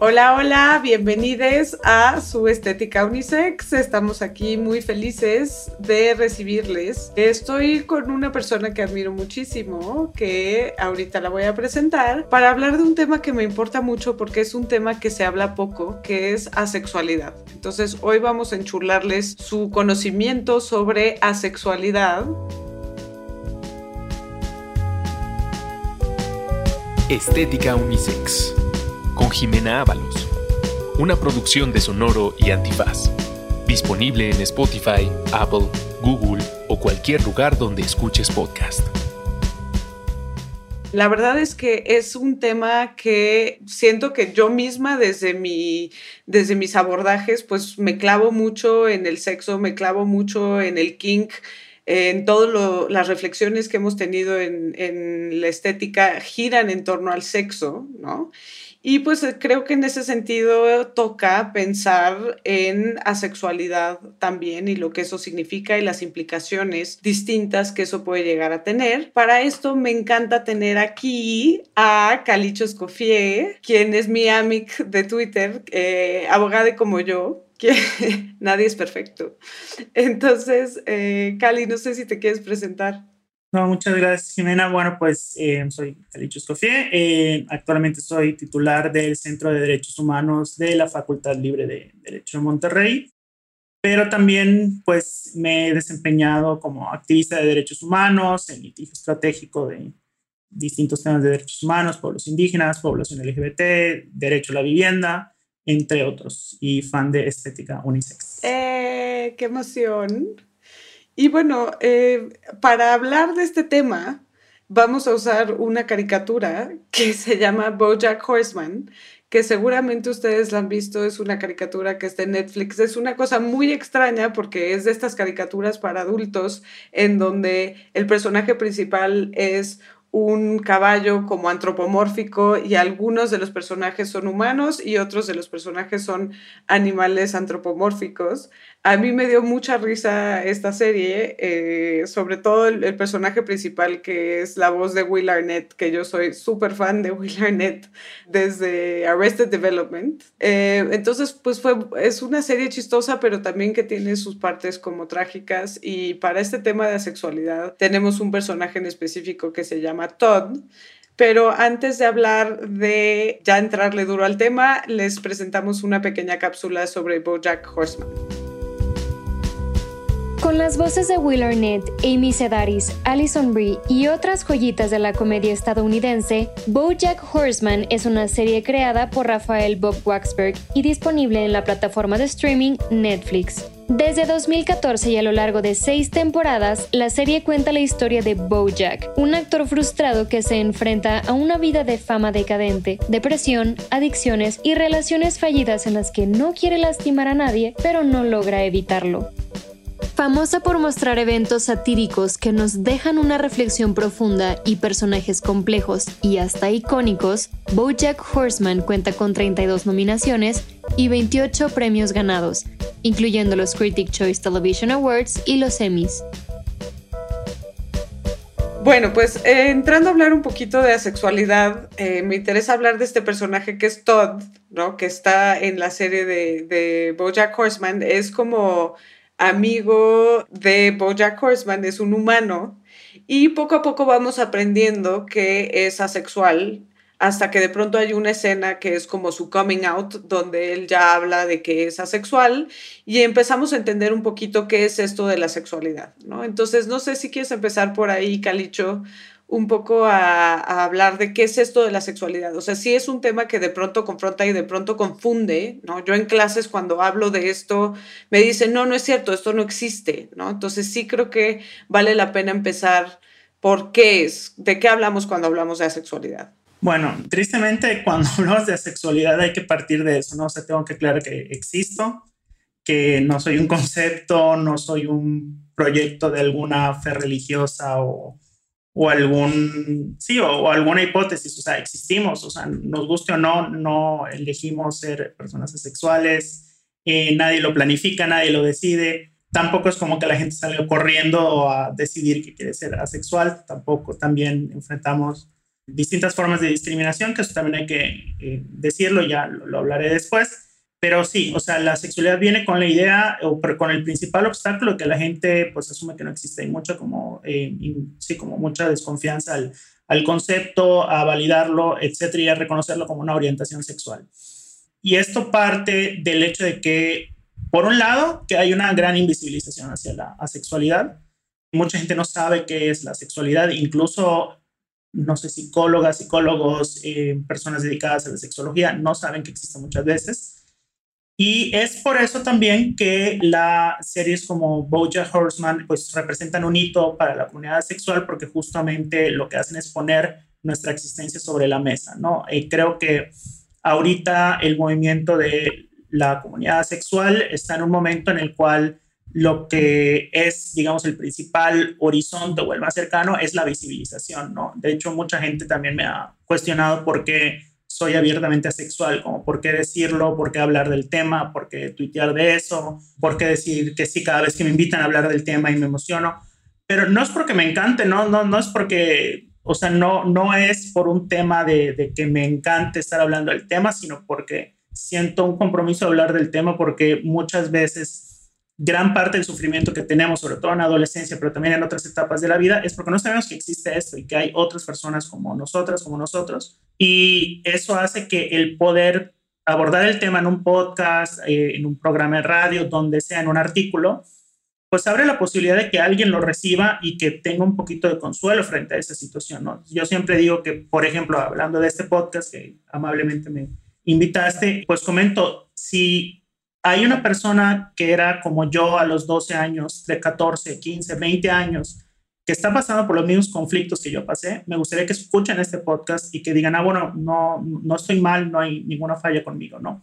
Hola, hola, bienvenidos a su Estética Unisex. Estamos aquí muy felices de recibirles. Estoy con una persona que admiro muchísimo, que ahorita la voy a presentar, para hablar de un tema que me importa mucho porque es un tema que se habla poco, que es asexualidad. Entonces, hoy vamos a enchularles su conocimiento sobre asexualidad. Estética Unisex con Jimena Ábalos. Una producción de Sonoro y Antifaz. Disponible en Spotify, Apple, Google o cualquier lugar donde escuches podcast. La verdad es que es un tema que siento que yo misma desde, mi, desde mis abordajes pues me clavo mucho en el sexo, me clavo mucho en el kink, en todas las reflexiones que hemos tenido en, en, la estética giran en torno al sexo, ¿no? Y pues eh, creo que en ese sentido toca pensar en asexualidad también y lo que eso significa y las implicaciones distintas que eso puede llegar a tener. Para esto me encanta tener aquí a Calicho Escofié, quien es mi amic de Twitter, eh, abogada como yo, que nadie es perfecto. Entonces, eh, Cali, no sé si te quieres presentar. No, muchas gracias, Jimena. Bueno, pues eh, soy Calicho Escofié. Eh, actualmente soy titular del Centro de Derechos Humanos de la Facultad Libre de Derecho de Monterrey, pero también pues me he desempeñado como activista de derechos humanos en litigio estratégico de distintos temas de derechos humanos, pueblos indígenas, población LGBT, derecho a la vivienda, entre otros, y fan de estética unisex. ¡Eh, ¡Qué emoción! Y bueno, eh, para hablar de este tema, vamos a usar una caricatura que se llama Bojack Horseman, que seguramente ustedes la han visto, es una caricatura que está en Netflix. Es una cosa muy extraña porque es de estas caricaturas para adultos en donde el personaje principal es un caballo como antropomórfico y algunos de los personajes son humanos y otros de los personajes son animales antropomórficos. A mí me dio mucha risa esta serie, eh, sobre todo el, personaje principal que es la voz de Will Arnett, que yo soy súper fan de Will Arnett desde Arrested Development. Eh, entonces, pues fue, es una serie chistosa, pero también que tiene sus partes como trágicas y para este tema de sexualidad tenemos un personaje en específico que se llama Todd. Pero antes de hablar de ya entrarle duro al tema, les presentamos una pequeña cápsula sobre Bojack Horseman. Con las voces de Will Arnett, Amy Sedaris, Alison Brie y otras joyitas de la comedia estadounidense, BoJack Horseman es una serie creada por Rafael Bob Waxberg y disponible en la plataforma de streaming Netflix. Desde 2014 y a lo largo de seis temporadas, la serie cuenta la historia de Bojack, un actor frustrado que se enfrenta a una vida de fama decadente, depresión, adicciones y relaciones fallidas en las que no quiere lastimar a nadie, pero no logra evitarlo. Famosa por mostrar eventos satíricos que nos dejan una reflexión profunda y personajes complejos y hasta icónicos, BoJack Horseman cuenta con 32 nominaciones y 28 premios ganados, incluyendo los Critic Choice Television Awards y los Emmys. Bueno, pues eh, entrando a hablar un poquito de asexualidad, eh, me interesa hablar de este personaje que es Todd, ¿no? Que está en la serie de, de BoJack Horseman. Es como amigo de Bojack Horseman, es un humano, y poco a poco vamos aprendiendo que es asexual, hasta que de pronto hay una escena que es como su coming out, donde él ya habla de que es asexual, y empezamos a entender un poquito qué es esto de la sexualidad, ¿no? Entonces, no sé si quieres empezar por ahí, Calicho, un poco a, hablar de qué es esto de la sexualidad. O sea, sí es un tema que de pronto confronta y de pronto confunde, ¿no? Yo en clases cuando hablo de esto me dicen, no, no es cierto, esto no existe, ¿no? Entonces sí creo que vale la pena empezar por qué es, de qué hablamos cuando hablamos de asexualidad. Bueno, tristemente cuando hablamos de asexualidad hay que partir de eso, ¿no? O sea, tengo que aclarar que existo, que no soy un concepto, no soy un proyecto de alguna fe religiosa o o algún, sí, o, alguna hipótesis, o sea, existimos, o sea, nos guste o no, no elegimos ser personas asexuales, eh, nadie lo planifica, nadie lo decide, tampoco es como que la gente salga corriendo a decidir que quiere ser asexual, tampoco también enfrentamos distintas formas de discriminación, que eso también hay que eh, decirlo, ya lo, hablaré después. Pero sí, o sea, la sexualidad viene con la idea o con el principal obstáculo que la gente pues asume que no existe. Hay mucha como, eh, sí, como mucha desconfianza al, al concepto, a validarlo, etcétera, y a reconocerlo como una orientación sexual. Y esto parte del hecho de que, por un lado, que hay una gran invisibilización hacia la asexualidad. Mucha gente no sabe qué es la sexualidad, incluso, no sé, psicólogas, psicólogos, eh, personas dedicadas a la sexología, no saben que existe muchas veces. Y es por eso también que las series como Bojack Horseman pues representan un hito para la comunidad sexual porque justamente lo que hacen es poner nuestra existencia sobre la mesa, ¿no? Y creo que ahorita el movimiento de la comunidad sexual está en un momento en el cual lo que es, digamos, el principal horizonte o el más cercano es la visibilización, ¿no? De hecho, mucha gente también me ha cuestionado por qué soy abiertamente asexual, por qué decirlo, por qué hablar del tema, por qué tuitear de eso, por qué decir que sí cada vez que me invitan a hablar del tema y me emociono. Pero no es porque me encante, no, no, no es porque, o sea, no, no es por un tema de, de que me encante estar hablando del tema, sino porque siento un compromiso de hablar del tema porque muchas veces gran parte del sufrimiento que tenemos, sobre todo en la adolescencia, pero también en otras etapas de la vida, es porque no sabemos que existe esto y que hay otras personas como nosotras, como nosotros. Y eso hace que el poder abordar el tema en un podcast, eh, en un programa de radio, donde sea, en un artículo, pues abre la posibilidad de que alguien lo reciba y que tenga un poquito de consuelo frente a esa situación. ¿no? Yo siempre digo que, por ejemplo, hablando de este podcast que amablemente me invitaste, pues comento, si hay una persona que era como yo a los 12 años, de 14, 15, 20 años, que está pasando por los mismos conflictos que yo pasé, me gustaría que escuchen este podcast y que digan, ah, bueno, no, no estoy mal, no hay ninguna falla conmigo, ¿no?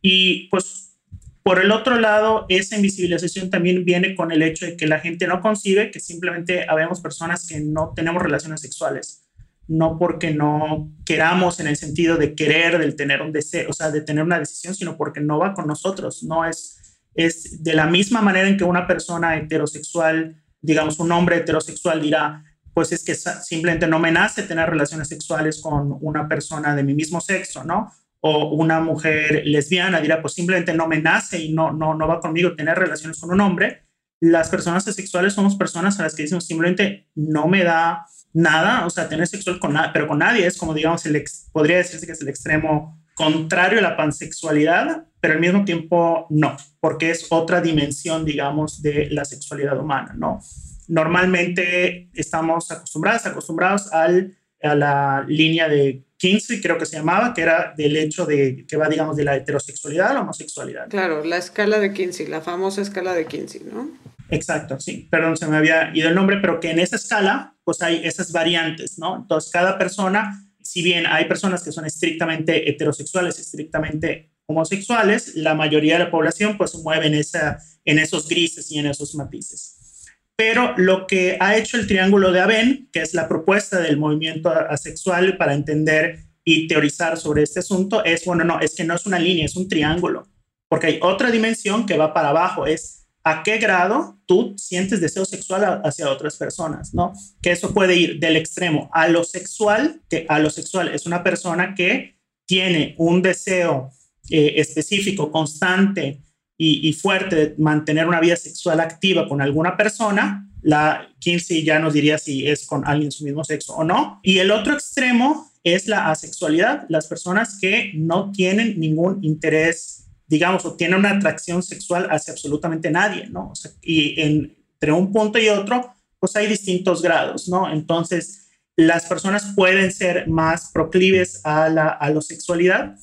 Y pues por el otro lado, esa invisibilización también viene con el hecho de que la gente no concibe que simplemente habemos personas que no tenemos relaciones sexuales no porque no queramos en el sentido de querer, del tener un deseo, o sea, de tener una decisión, sino porque no va con nosotros, no es, es de la misma manera en que una persona heterosexual, digamos, un hombre heterosexual dirá, pues es que simplemente no me nace tener relaciones sexuales con una persona de mi mismo sexo, ¿no? O una mujer lesbiana dirá, pues simplemente no me nace y no, no, no va conmigo tener relaciones con un hombre. Las personas asexuales somos personas a las que decimos simplemente no me da nada, o sea, tener sexual con nada, pero con nadie es como, digamos, el podría decirse que es el extremo contrario a la pansexualidad, pero al mismo tiempo no, porque es otra dimensión, digamos, de la sexualidad humana, ¿no? Normalmente estamos acostumbrados, acostumbrados al, a la línea de Kinsey, creo que se llamaba, que era del hecho de que va, digamos, de la heterosexualidad a la homosexualidad. Claro, la escala de Kinsey, la famosa escala de Kinsey, ¿no? Exacto, sí, perdón, se me había ido el nombre, pero que en esa escala, pues hay esas variantes, ¿no? Entonces, cada persona, si bien hay personas que son estrictamente heterosexuales, estrictamente homosexuales, la mayoría de la población pues se mueve en, esa, en esos grises y en esos matices. Pero lo que ha hecho el triángulo de Aben, que es la propuesta del movimiento asexual para entender y teorizar sobre este asunto, es, bueno, no, es que no es una línea, es un triángulo, porque hay otra dimensión que va para abajo, es a qué grado tú sientes deseo sexual hacia otras personas, ¿no? Que eso puede ir del extremo a lo sexual, que a lo sexual es una persona que tiene un deseo eh, específico, constante y, fuerte de mantener una vida sexual activa con alguna persona. La Kinsey ya nos diría si es con alguien de su mismo sexo o no. Y el otro extremo es la asexualidad, las personas que no tienen ningún interés digamos, o tiene una atracción sexual hacia absolutamente nadie, ¿no? y entre un punto y otro, pues hay distintos grados, ¿no? Entonces, las personas pueden ser más proclives a la a la sexualidad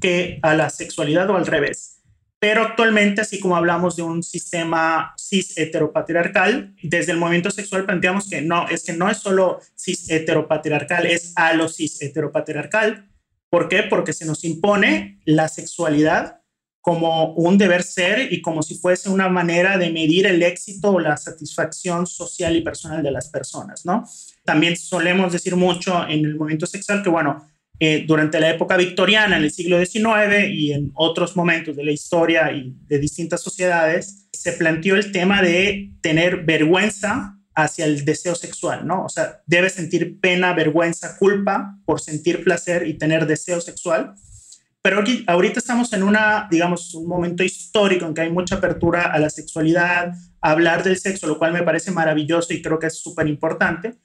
que a la sexualidad o al revés. Pero actualmente, así como hablamos de un sistema cis heteropatriarcal, desde el movimiento sexual planteamos que no, es que no es solo cis heteropatriarcal, es a lo cis heteropatriarcal. ¿Por qué? Porque se nos impone la sexualidad como un deber ser y como si fuese una manera de medir el éxito o la satisfacción social y personal de las personas, ¿no? También solemos decir mucho en el movimiento sexual que, bueno, eh, durante la época victoriana, en el siglo XIX y en otros momentos de la historia y de distintas sociedades, se planteó el tema de tener vergüenza hacia el deseo sexual, ¿no? O sea, debes sentir pena, vergüenza, culpa por sentir placer y tener deseo sexual. Pero aquí, ahorita estamos en una, digamos, un momento histórico en que hay mucha apertura a la sexualidad, a hablar del sexo, lo cual me parece maravilloso y creo que es súper importante.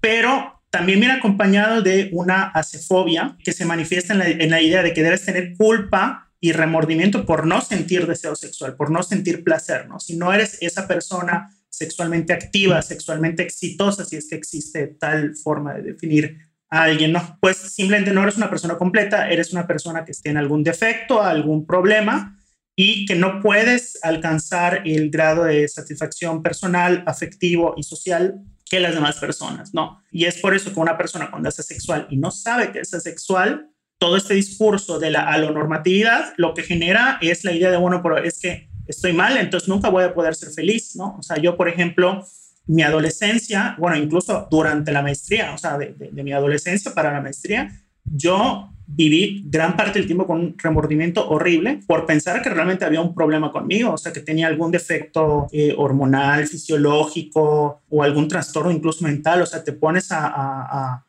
Pero también viene acompañado de una acefobia que se manifiesta en la, en la idea de que debes tener culpa y remordimiento por no sentir deseo sexual, por no sentir placer, ¿no? Si no eres esa persona sexualmente activa, sexualmente exitosa, si es que existe tal forma de definir a alguien, no, pues simplemente no eres una persona completa, eres una persona que tiene algún defecto, algún problema y que no puedes alcanzar el grado de satisfacción personal, afectivo y social que las demás personas, ¿no? Y es por eso que una persona cuando es asexual y no sabe que es asexual, todo este discurso de la alonormatividad lo que genera es la idea de, bueno, pero es que estoy mal, entonces nunca voy a poder ser feliz, ¿no? O sea, yo, por ejemplo, mi adolescencia, bueno, incluso durante la maestría, o sea, de, mi adolescencia para la maestría, yo viví gran parte del tiempo con un remordimiento horrible por pensar que realmente había un problema conmigo, o sea, que tenía algún defecto eh, hormonal, fisiológico o algún trastorno incluso mental, o sea, te pones a, a,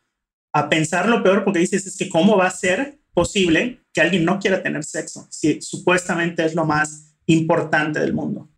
a pensar lo peor porque dices, es que cómo va a ser posible que alguien no quiera tener sexo si supuestamente es lo más importante del mundo.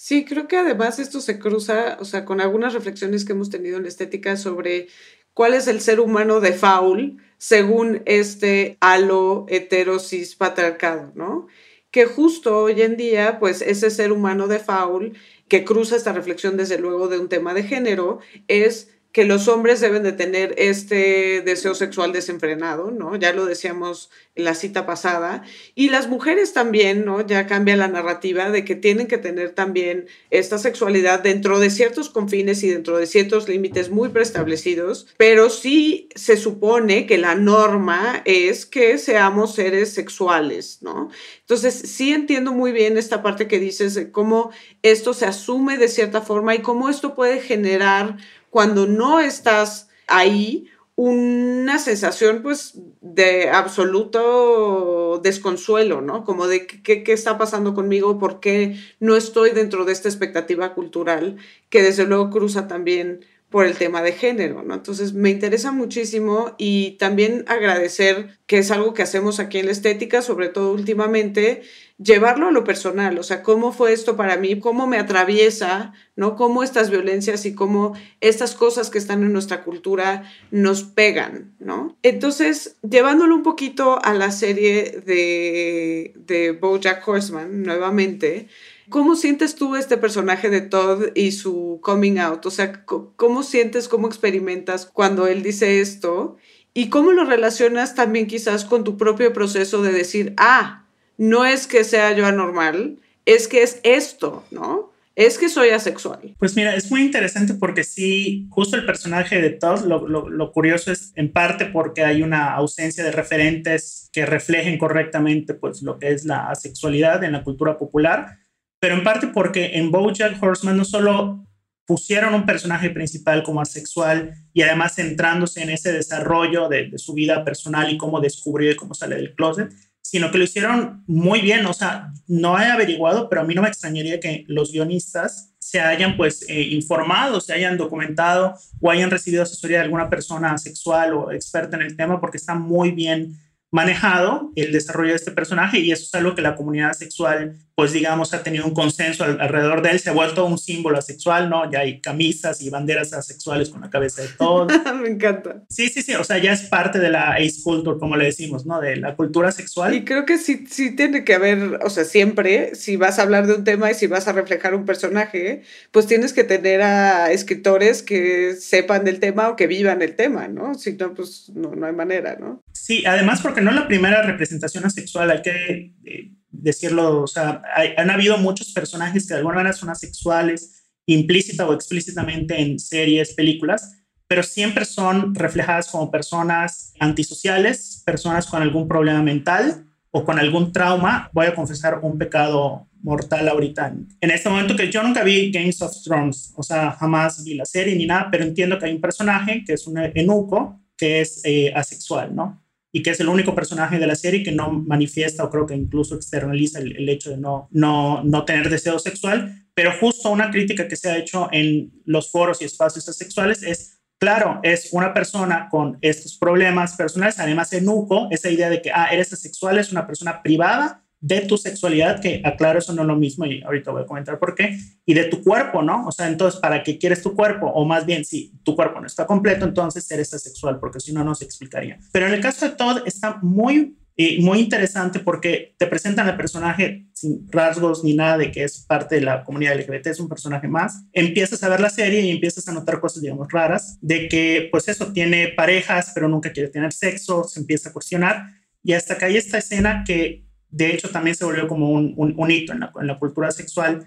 Sí, creo que además esto se cruza, o sea, con algunas reflexiones que hemos tenido en la estética sobre cuál es el ser humano de faul según este halo heterosis patriarcado, ¿no? Que justo hoy en día, pues ese ser humano de faul que cruza esta reflexión desde luego de un tema de género es que los hombres deben de tener este deseo sexual desenfrenado, ¿no? Ya lo decíamos en la cita pasada. Y las mujeres también, ¿no? Ya cambia la narrativa de que tienen que tener también esta sexualidad dentro de ciertos confines y dentro de ciertos límites muy preestablecidos, pero sí se supone que la norma es que seamos seres sexuales, ¿no? Entonces, sí entiendo muy bien esta parte que dices de cómo esto se asume de cierta forma y cómo esto puede generar cuando no estás ahí, una sensación pues de absoluto desconsuelo, ¿no? Como de qué, qué está pasando conmigo, por qué no estoy dentro de esta expectativa cultural que desde luego cruza también por el tema de género, ¿no? Entonces me interesa muchísimo y también agradecer que es algo que hacemos aquí en la estética, sobre todo últimamente, llevarlo a lo personal, o sea, cómo fue esto para mí, cómo me atraviesa, ¿no? Cómo estas violencias y cómo estas cosas que están en nuestra cultura nos pegan, ¿no? Entonces, llevándolo un poquito a la serie de, de Bojack Horseman, nuevamente, ¿Cómo sientes tú este personaje de Todd y su coming out? O sea, ¿cómo sientes, cómo experimentas cuando él dice esto? ¿Y cómo lo relacionas también quizás con tu propio proceso de decir, ah, no es que sea yo anormal, es que es esto, ¿no? Es que soy asexual. Pues mira, es muy interesante porque sí, justo el personaje de Todd, lo, curioso es en parte porque hay una ausencia de referentes que reflejen correctamente pues lo que es la asexualidad en la cultura popular pero en parte porque en Bojack Horseman no solo pusieron un personaje principal como asexual y además centrándose en ese desarrollo de, su vida personal y cómo descubrió y cómo sale del closet, sino que lo hicieron muy bien. O sea, no he averiguado, pero a mí no me extrañaría que los guionistas se hayan pues eh, informado, se hayan documentado o hayan recibido asesoría de alguna persona sexual o experta en el tema porque está muy bien manejado el desarrollo de este personaje y eso es algo que la comunidad sexual pues digamos, ha tenido un consenso alrededor de él, se ha vuelto un símbolo asexual, ¿no? Ya hay camisas y banderas asexuales con la cabeza de todo. Me encanta. Sí, sí, sí, o sea, ya es parte de la ace culture, como le decimos, ¿no? De la cultura sexual. Y creo que sí, sí tiene que haber, o sea, siempre, si vas a hablar de un tema y si vas a reflejar un personaje, pues tienes que tener a escritores que sepan del tema o que vivan el tema, ¿no? Si no, pues no, no hay manera, ¿no? Sí, además porque no es la primera representación asexual, hay que... Eh, decirlo, o sea, han habido muchos personajes que de alguna manera son asexuales, implícita o explícitamente en series, películas, pero siempre son reflejadas como personas antisociales, personas con algún problema mental o con algún trauma. Voy a confesar un pecado mortal ahorita. En este momento que yo nunca vi Games of Thrones, o sea, jamás vi la serie ni nada, pero entiendo que hay un personaje que es un enuco que es eh, asexual, ¿no? Y que es el único personaje de la serie que no manifiesta o creo que incluso externaliza el, el hecho de no, no, no tener deseo sexual, pero justo una crítica que se ha hecho en los foros y espacios sexuales es, claro, es una persona con estos problemas personales, además enuco esa idea de que, ah, eres asexual, es una persona privada de tu sexualidad, que aclaro, eso no es lo mismo y ahorita voy a comentar por qué, y de tu cuerpo, ¿no? O sea, entonces, ¿para qué quieres tu cuerpo? O más bien, si tu cuerpo no está completo, entonces eres asexual, porque si no, no se explicaría. Pero en el caso de Todd está muy y muy interesante porque te presentan al personaje sin rasgos ni nada de que es parte de la comunidad LGBT, es un personaje más. Empiezas a ver la serie y empiezas a notar cosas, digamos, raras, de que, pues eso, tiene parejas, pero nunca quiere tener sexo, se empieza a cuestionar. Y hasta que hay esta escena que, de hecho, también se volvió como un, un, hito en la, en la, cultura sexual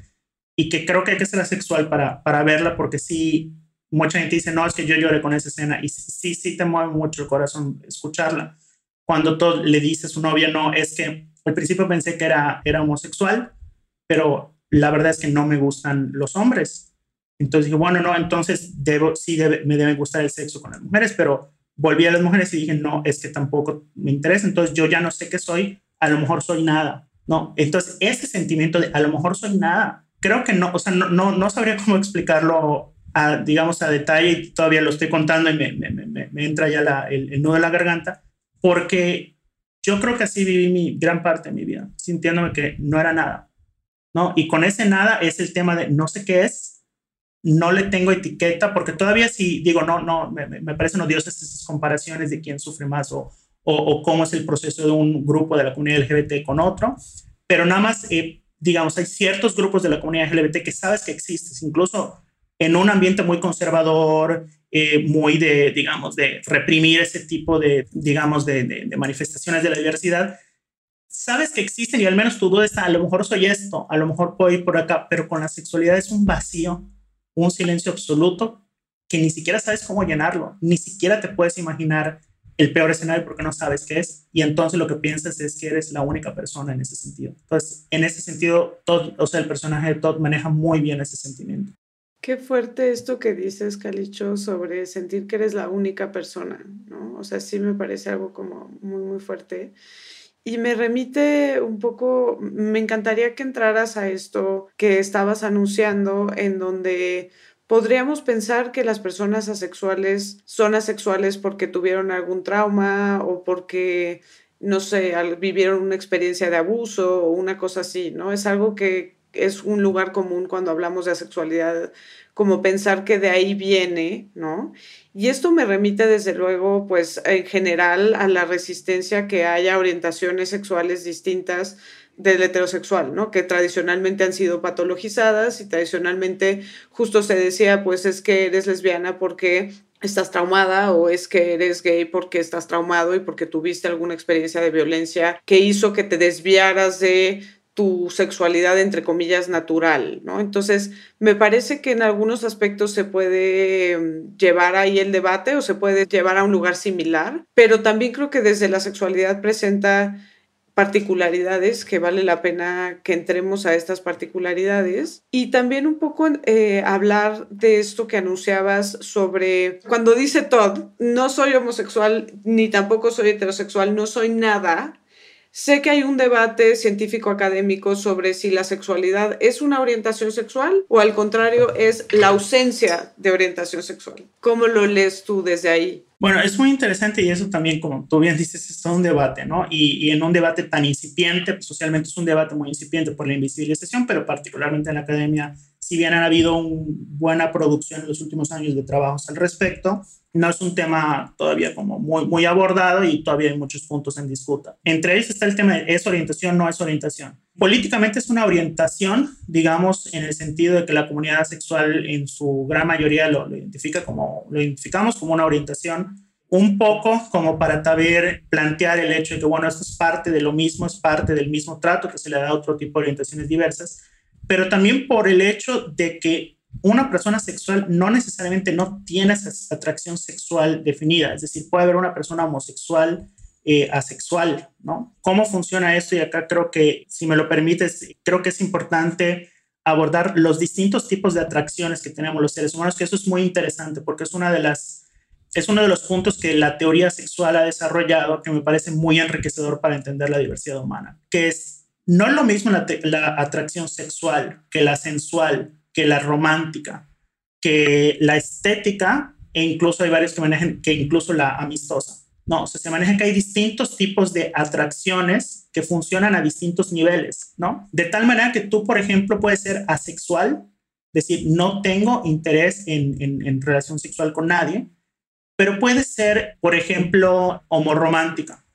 y que creo que hay que ser asexual para, para verla porque sí, mucha gente dice, no, es que yo lloré con esa escena y sí, sí te mueve mucho el corazón escucharla cuando todo le dice a su novia, no, es que al principio pensé que era, era homosexual, pero la verdad es que no me gustan los hombres. Entonces dije, bueno, no, entonces debo, sí me debe gustar el sexo con las mujeres, pero volví a las mujeres y dije, no, es que tampoco me interesa, entonces yo ya no sé qué soy, a lo mejor soy nada, ¿no? Entonces ese sentimiento de a lo mejor soy nada, creo que no, o sea, no, no, no sabría cómo explicarlo, a, digamos, a detalle, y todavía lo estoy contando y me, me, me, me entra ya la, el, el nudo de la garganta, porque yo creo que así viví mi gran parte de mi vida, sintiéndome que no era nada, ¿no? Y con ese nada es el tema de no sé qué es, no le tengo etiqueta, porque todavía sí, digo, no, no, me, me parecen odiosas esas comparaciones de quién sufre más o, o, cómo es el proceso de un grupo de la comunidad LGBT con otro, pero nada más, eh, digamos, hay ciertos grupos de la comunidad LGBT que sabes que existes, incluso en un ambiente muy conservador, eh, muy de, digamos, de reprimir ese tipo de, digamos, de, manifestaciones de la diversidad, sabes que existen y al menos tu duda está, a lo mejor soy esto, a lo mejor puedo ir por acá, pero con la sexualidad es un vacío, un silencio absoluto que ni siquiera sabes cómo llenarlo, ni siquiera te puedes imaginar el peor escenario porque no sabes qué es y entonces lo que piensas es que eres la única persona en ese sentido. Entonces, en ese sentido, Todd, o sea, el personaje de Todd maneja muy bien ese sentimiento. Qué fuerte esto que dices, Calicho, sobre sentir que eres la única persona, ¿no? O sea, sí me parece algo como muy, muy fuerte. Y me remite un poco, me encantaría que entraras a esto que estabas anunciando, en donde podríamos pensar que las personas asexuales son asexuales porque tuvieron algún trauma o porque, no sé, vivieron una experiencia de abuso o una cosa así, ¿no? Es algo que es un lugar común cuando hablamos de asexualidad, como pensar que de ahí viene, ¿no? Y esto me remite desde luego, pues en general, a la resistencia que haya orientaciones sexuales distintas del heterosexual, ¿no? Que tradicionalmente han sido patologizadas y tradicionalmente justo se decía, pues es que eres lesbiana porque estás traumada o es que eres gay porque estás traumado y porque tuviste alguna experiencia de violencia que hizo que te desviaras de tu sexualidad, entre comillas, natural, ¿no? Entonces, me parece que en algunos aspectos se puede mm, llevar ahí el debate o se puede llevar a un lugar similar, pero también creo que desde la sexualidad presenta particularidades que vale la pena que entremos a estas particularidades. Y también un poco eh, hablar de esto que anunciabas sobre cuando dice Todd, no soy homosexual ni tampoco soy heterosexual, no soy nada, Sé que hay un debate científico académico sobre si la sexualidad es una orientación sexual o al contrario es la ausencia de orientación sexual. ¿Cómo lo lees tú desde ahí? Bueno, es muy interesante y eso también, como tú bien dices, es un debate, ¿no? Y, y en un debate tan incipiente, pues socialmente es un debate muy incipiente por la invisibilización, pero particularmente en la academia, si bien ha habido una buena producción en los últimos años de trabajos al respecto, no es un tema todavía como muy, muy abordado y todavía hay muchos puntos en disputa. Entre ellos está el tema de es orientación, no es orientación. Políticamente es una orientación, digamos, en el sentido de que la comunidad sexual en su gran mayoría lo, identifica como, lo identificamos como una orientación, un poco como para también plantear el hecho de que, bueno, esto es parte de lo mismo, es parte del mismo trato que se le da a otro tipo de orientaciones diversas, pero también por el hecho de que una persona sexual no necesariamente no tiene esa atracción sexual definida, es decir, puede haber una persona homosexual eh, asexual, ¿no? ¿Cómo funciona eso? Y acá creo que, si me lo permites, creo que es importante abordar los distintos tipos de atracciones que tenemos los seres humanos, que eso es muy interesante porque es una de las es uno de los puntos que la teoría sexual ha desarrollado que me parece muy enriquecedor para entender la diversidad humana, que es no lo mismo la, atracción sexual que la sensual, que la romántica, que la estética e incluso hay varios que manejan que incluso la amistosa. No, se maneja que hay distintos tipos de atracciones que funcionan a distintos niveles, ¿no? De tal manera que tú, por ejemplo, puedes ser asexual, decir, no tengo interés en, en, relación sexual con nadie, pero puede ser, por ejemplo, homoromántica,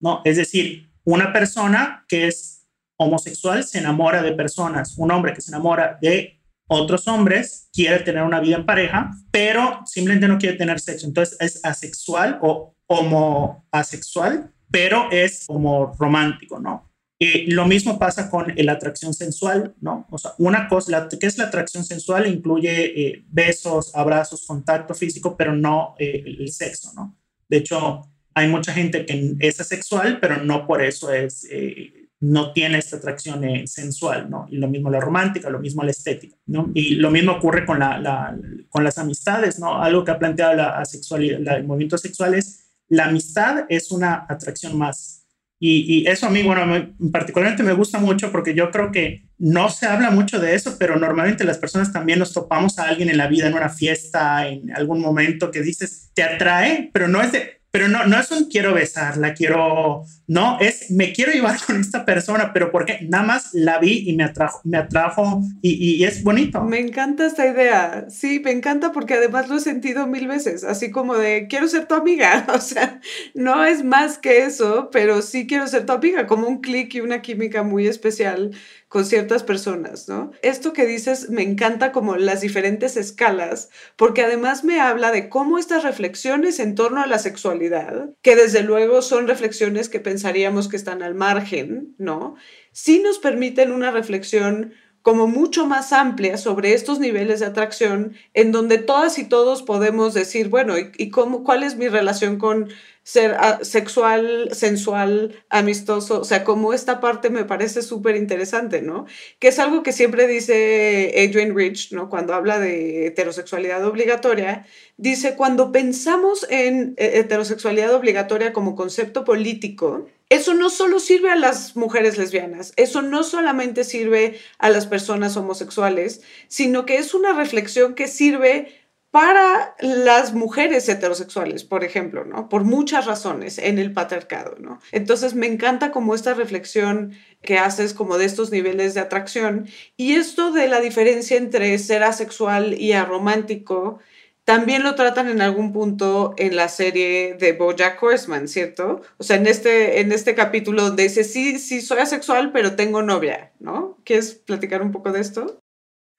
¿no? Es decir, una persona que es homosexual se enamora de personas, un hombre que se enamora de otros hombres quiere tener una vida en pareja, pero simplemente no quiere tener sexo. Entonces es asexual o homo asexual, pero es como romántico, ¿no? Y lo mismo pasa con la atracción sensual, ¿no? O sea, una cosa, la, ¿qué es la atracción sensual? Incluye eh, besos, abrazos, contacto físico, pero no eh, el sexo, ¿no? De hecho, hay mucha gente que es asexual, pero no por eso es eh, no tiene esta atracción eh, sensual, ¿no? Y lo mismo la romántica, lo mismo la estética, ¿no? Y lo mismo ocurre con, la, con las amistades, ¿no? Algo que ha planteado la asexualidad, el movimiento sexual es la amistad es una atracción más. Y, y eso a mí, bueno, particularmente me gusta mucho porque yo creo que no se habla mucho de eso, pero normalmente las personas también nos topamos a alguien en la vida, en una fiesta, en algún momento que dices, te atrae, pero no es de, pero no, no es un quiero besarla, quiero, no, es me quiero llevar con esta persona, pero porque nada más la vi y me atrajo, me atrajo y, y, es bonito. Me encanta esta idea, sí, me encanta porque además lo he sentido mil veces, así como de quiero ser tu amiga, o sea, no es más que eso, pero sí quiero ser tu amiga, como un clic y una química muy especial con ciertas personas, ¿no? Esto que dices me encanta como las diferentes escalas, porque además me habla de cómo estas reflexiones en torno a la sexualidad, que desde luego son reflexiones que pensaríamos que están al margen, ¿no? Sí nos permiten una reflexión como mucho más amplia sobre estos niveles de atracción, en donde todas y todos podemos decir, bueno, ¿y, cómo, cuál es mi relación con ser ah, sexual, sensual, amistoso? O sea, como esta parte me parece súper interesante, ¿no? Que es algo que siempre dice Adrian Rich, ¿no? Cuando habla de heterosexualidad obligatoria, dice, cuando pensamos en eh, heterosexualidad obligatoria como concepto político, eso no solo sirve a las mujeres lesbianas, eso no solamente sirve a las personas homosexuales, sino que es una reflexión que sirve para las mujeres heterosexuales, por ejemplo, ¿no? Por muchas razones en el patriarcado, ¿no? Entonces me encanta como esta reflexión que haces como de estos niveles de atracción y esto de la diferencia entre ser asexual y aromántico también lo tratan en algún punto en la serie de Bojack Horseman, ¿cierto? O sea, en este, en este capítulo donde dice, sí, sí, soy asexual, pero tengo novia, ¿no? ¿Quieres platicar un poco de esto?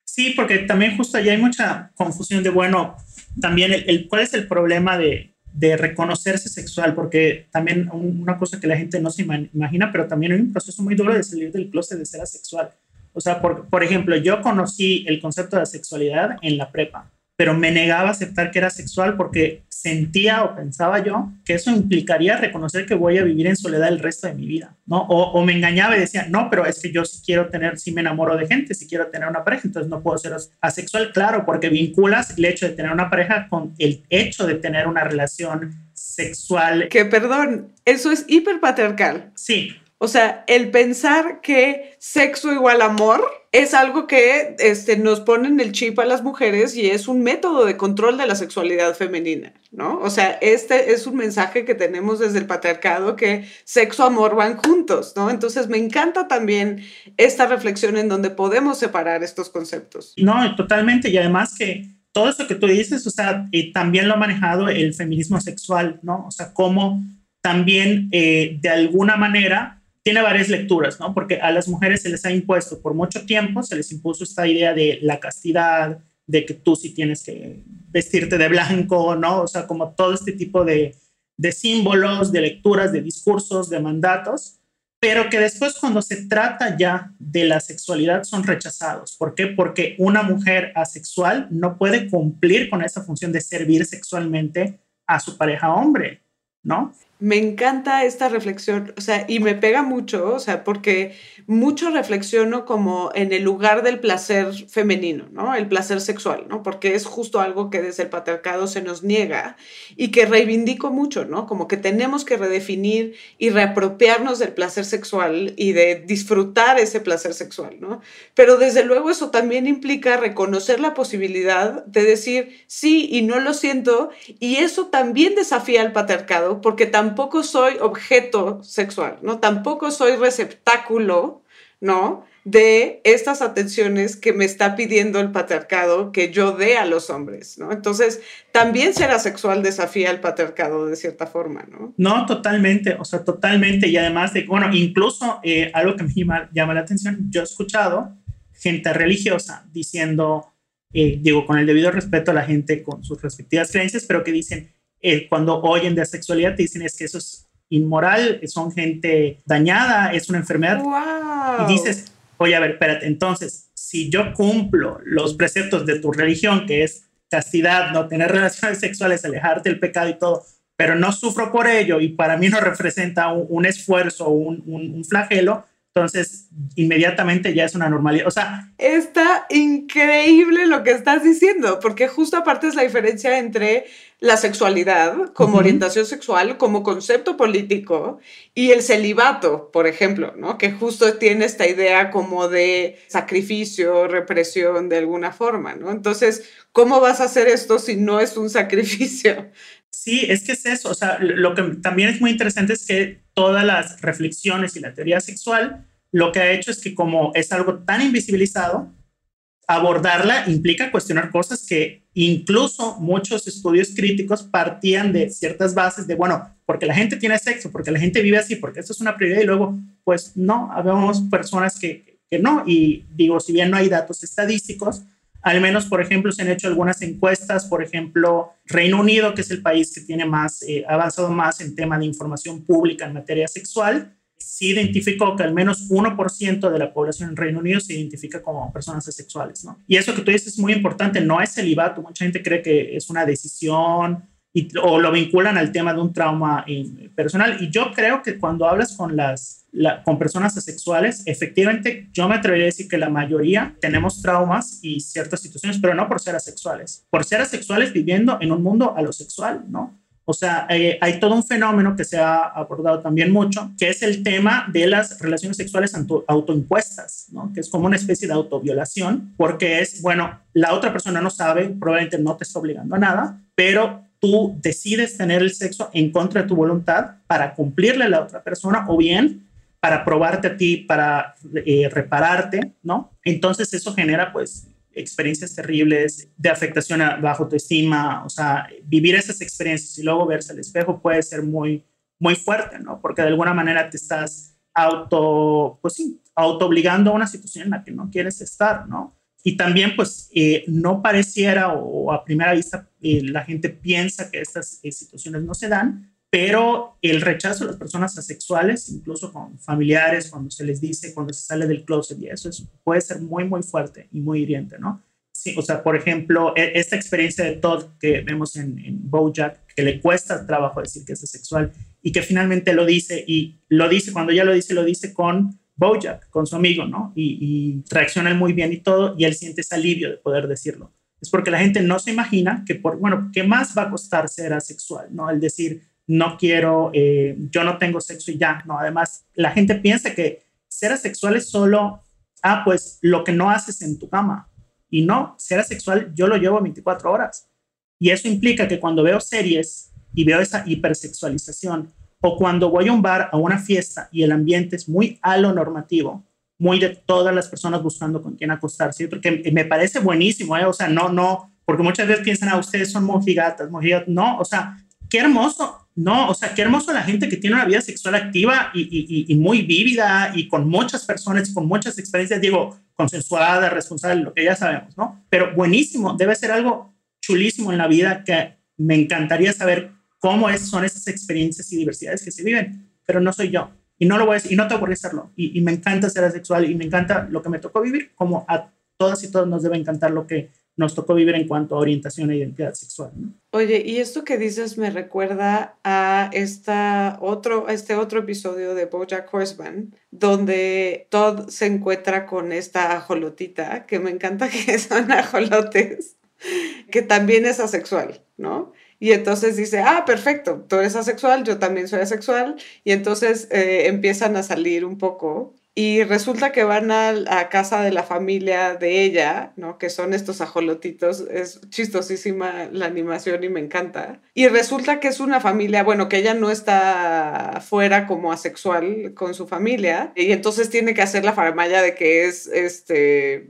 Sí, porque también justo allá hay mucha confusión de, bueno, también el, cuál es el problema de, de, reconocerse sexual, porque también una cosa que la gente no se imagina, pero también hay un proceso muy duro de salir del closet de ser asexual. O sea, por, por ejemplo, yo conocí el concepto de la sexualidad en la prepa pero me negaba a aceptar que era sexual porque sentía o pensaba yo que eso implicaría reconocer que voy a vivir en soledad el resto de mi vida, ¿no? O, me engañaba y decía, no, pero es que yo sí quiero tener, sí me enamoro de gente, sí quiero tener una pareja, entonces no puedo ser asexual, claro, porque vinculas el hecho de tener una pareja con el hecho de tener una relación sexual. Que perdón, eso es hiperpatriarcal. Sí, o sea, el pensar que sexo igual amor es algo que este, nos pone en el chip a las mujeres y es un método de control de la sexualidad femenina, ¿no? O sea, este es un mensaje que tenemos desde el patriarcado que sexo, amor van juntos, ¿no? Entonces me encanta también esta reflexión en donde podemos separar estos conceptos. No, totalmente. Y además que todo eso que tú dices, o sea, y también lo ha manejado el feminismo sexual, ¿no? O sea, cómo también eh, de alguna manera tiene varias lecturas, ¿no? Porque a las mujeres se les ha impuesto por mucho tiempo, se les impuso esta idea de la castidad, de que tú sí tienes que vestirte de blanco, ¿no? O sea, como todo este tipo de, de símbolos, de lecturas, de discursos, de mandatos, pero que después cuando se trata ya de la sexualidad son rechazados. ¿Por qué? Porque una mujer asexual no puede cumplir con esa función de servir sexualmente a su pareja hombre, ¿no? Me encanta esta reflexión, o sea, y me pega mucho, o sea, porque mucho reflexiono como en el lugar del placer femenino, ¿no? El placer sexual, ¿no? Porque es justo algo que desde el patriarcado se nos niega y que reivindico mucho, ¿no? Como que tenemos que redefinir y reapropiarnos del placer sexual y de disfrutar ese placer sexual, ¿no? Pero desde luego eso también implica reconocer la posibilidad de decir sí y no lo siento y eso también desafía al patriarcado porque también tampoco soy objeto sexual, ¿no? Tampoco soy receptáculo, ¿no? De estas atenciones que me está pidiendo el patriarcado que yo dé a los hombres, ¿no? Entonces, también ser asexual desafía al patriarcado de cierta forma, ¿no? No, totalmente, o sea, totalmente. Y además de, bueno, incluso eh, algo que me llama, la atención, yo he escuchado gente religiosa diciendo, eh, digo, con el debido respeto a la gente con sus respectivas creencias, pero que dicen, eh, cuando oyen de sexualidad te dicen es que eso es inmoral, son gente dañada, es una enfermedad. Y dices, oye, a ver, espérate, entonces, si yo cumplo los preceptos de tu religión, que es castidad, no tener relaciones sexuales, alejarte del pecado y todo, pero no sufro por ello y para mí no representa un, esfuerzo, un, un flagelo, entonces, inmediatamente ya es una normalidad. O sea, está increíble lo que estás diciendo, porque justo aparte es la diferencia entre la sexualidad como orientación sexual, como concepto político, y el celibato, por ejemplo, ¿no? Que justo tiene esta idea como de sacrificio, represión de alguna forma, ¿no? Entonces, ¿cómo vas a hacer esto si no es un sacrificio? Sí, es que es eso. O sea, lo que también es muy interesante es que todas las reflexiones y la teoría sexual lo que ha hecho es que como es algo tan invisibilizado, abordarla implica cuestionar cosas que incluso muchos estudios críticos partían de ciertas bases de, bueno, porque la gente tiene sexo, porque la gente vive así, porque esto es una prioridad y luego, pues no, habemos personas que, que no. Y digo, si bien no hay datos estadísticos, al menos, por ejemplo, se han hecho algunas encuestas, por ejemplo, Reino Unido, que es el país que tiene más, eh, avanzado más en tema de información pública en materia sexual, sí identificó que al menos 1% de la población en Reino Unido se identifica como personas asexuales, ¿no? Y eso que tú dices es muy importante, no es celibato, mucha gente cree que es una decisión o lo vinculan al tema de un trauma eh, personal. Y yo creo que cuando hablas con las con personas asexuales, efectivamente yo me atrevería a decir que la mayoría tenemos traumas y ciertas situaciones, pero no por ser asexuales, por ser asexuales viviendo en un mundo alosexual, ¿no? O sea, eh, hay todo un fenómeno que se ha abordado también mucho, que es el tema de las relaciones sexuales autoimpuestas, ¿no? que es como una especie de autoviolación, porque es, bueno, la otra persona no sabe, probablemente no te está obligando a nada, pero tú decides tener el sexo en contra de tu voluntad para cumplirle a la otra persona o bien para probarte a ti, para eh, repararte, ¿no? Entonces eso genera pues experiencias terribles de afectación a bajo autoestima, o sea, vivir esas experiencias y luego verse al espejo puede ser muy, muy fuerte, ¿no? Porque de alguna manera te estás auto, pues sí, auto obligando a una situación en la que no quieres estar, ¿no? Y también, pues, eh, no pareciera o, a primera vista eh, la gente piensa que estas situaciones no se dan, pero el rechazo de las personas asexuales, incluso con familiares, cuando se les dice, cuando se sale del closet y eso, puede ser muy, muy fuerte y muy hiriente, ¿no? Sí, o sea, por ejemplo, e, esta experiencia de Todd que vemos en, en Bojack, que le cuesta trabajo decir que es asexual y que finalmente lo dice y lo dice, cuando ya lo dice, lo dice con Bojack, con su amigo, ¿no? Y, y reacciona muy bien y todo, y él siente ese alivio de poder decirlo. Es porque la gente no se imagina que, por, bueno, ¿qué más va a costar ser asexual, ¿no? El decir, no quiero, eh, yo no tengo sexo y ya, no, además la gente piensa que ser asexual es solo, ah, pues lo que no haces en tu cama. Y no, ser asexual yo lo llevo 24 horas. Y eso implica que cuando veo series y veo esa hipersexualización, o cuando voy a un bar, a una fiesta y el ambiente es muy lo normativo, muy de todas las personas buscando con quién acostarse, porque me parece buenísimo, ¿eh? o sea, no, no, porque muchas veces piensan, ah, ustedes son mojigatas, mojigatas, no, o sea, qué hermoso no, o sea, qué hermoso la gente que tiene una vida sexual activa y, muy vívida y con muchas personas, con muchas experiencias, digo, consensuada, responsable, lo que ya sabemos, ¿no? Pero buenísimo, debe ser algo chulísimo en la vida que me encantaría saber cómo es, son esas experiencias y diversidades que se viven, pero no soy yo y no lo voy a y no tengo por qué serlo. Y, me encanta ser asexual y me encanta lo que me tocó vivir, como a todas y todos nos debe encantar lo que nos tocó vivir en cuanto a orientación e identidad sexual. Oye, y esto que dices me recuerda a esta otro, este otro episodio de BoJack Horseman, donde Todd se encuentra con esta ajolotita, que me encanta que son ajolotes, que también es asexual, ¿no? Y entonces dice, ah, perfecto, tú eres asexual, yo también soy asexual. Y entonces eh, empiezan a salir un poco. Y resulta que van a, casa de la familia de ella, ¿no? Que son estos ajolotitos. Es chistosísima la animación y me encanta. Y resulta que es una familia, bueno, que ella no está fuera como asexual con su familia. Y entonces tiene que hacer la faramaya de que es este,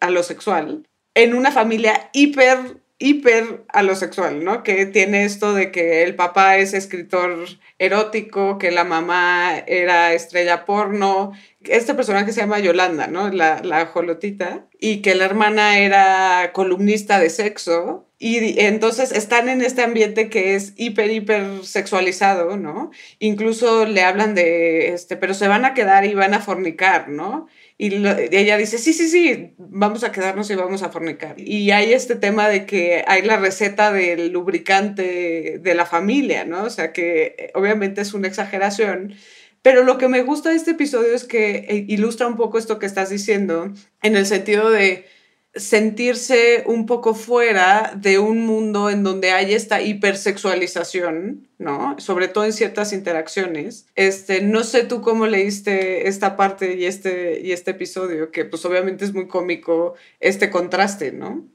alosexual. En una familia hiper hiper alosexual, ¿no? Que tiene esto de que el papá es escritor erótico, que la mamá era estrella porno. Este personaje se llama Yolanda, ¿no? La, la jolotita. Y que la hermana era columnista de sexo. Y entonces están en este ambiente que es hiper, hiper sexualizado, ¿no? Incluso le hablan de, este, pero se van a quedar y van a fornicar, ¿no? Y, ella dice, sí, sí, sí, vamos a quedarnos y vamos a fornicar. Y hay este tema de que hay la receta del lubricante de la familia, ¿no? O sea que eh, obviamente es una exageración. Pero lo que me gusta de este episodio es que eh, ilustra un poco esto que estás diciendo, en el sentido de sentirse un poco fuera de un mundo en donde hay esta hipersexualización, ¿no? Sobre todo en ciertas interacciones. Este, no sé tú cómo leíste esta parte y este, y este episodio, que pues obviamente es muy cómico este contraste, ¿no?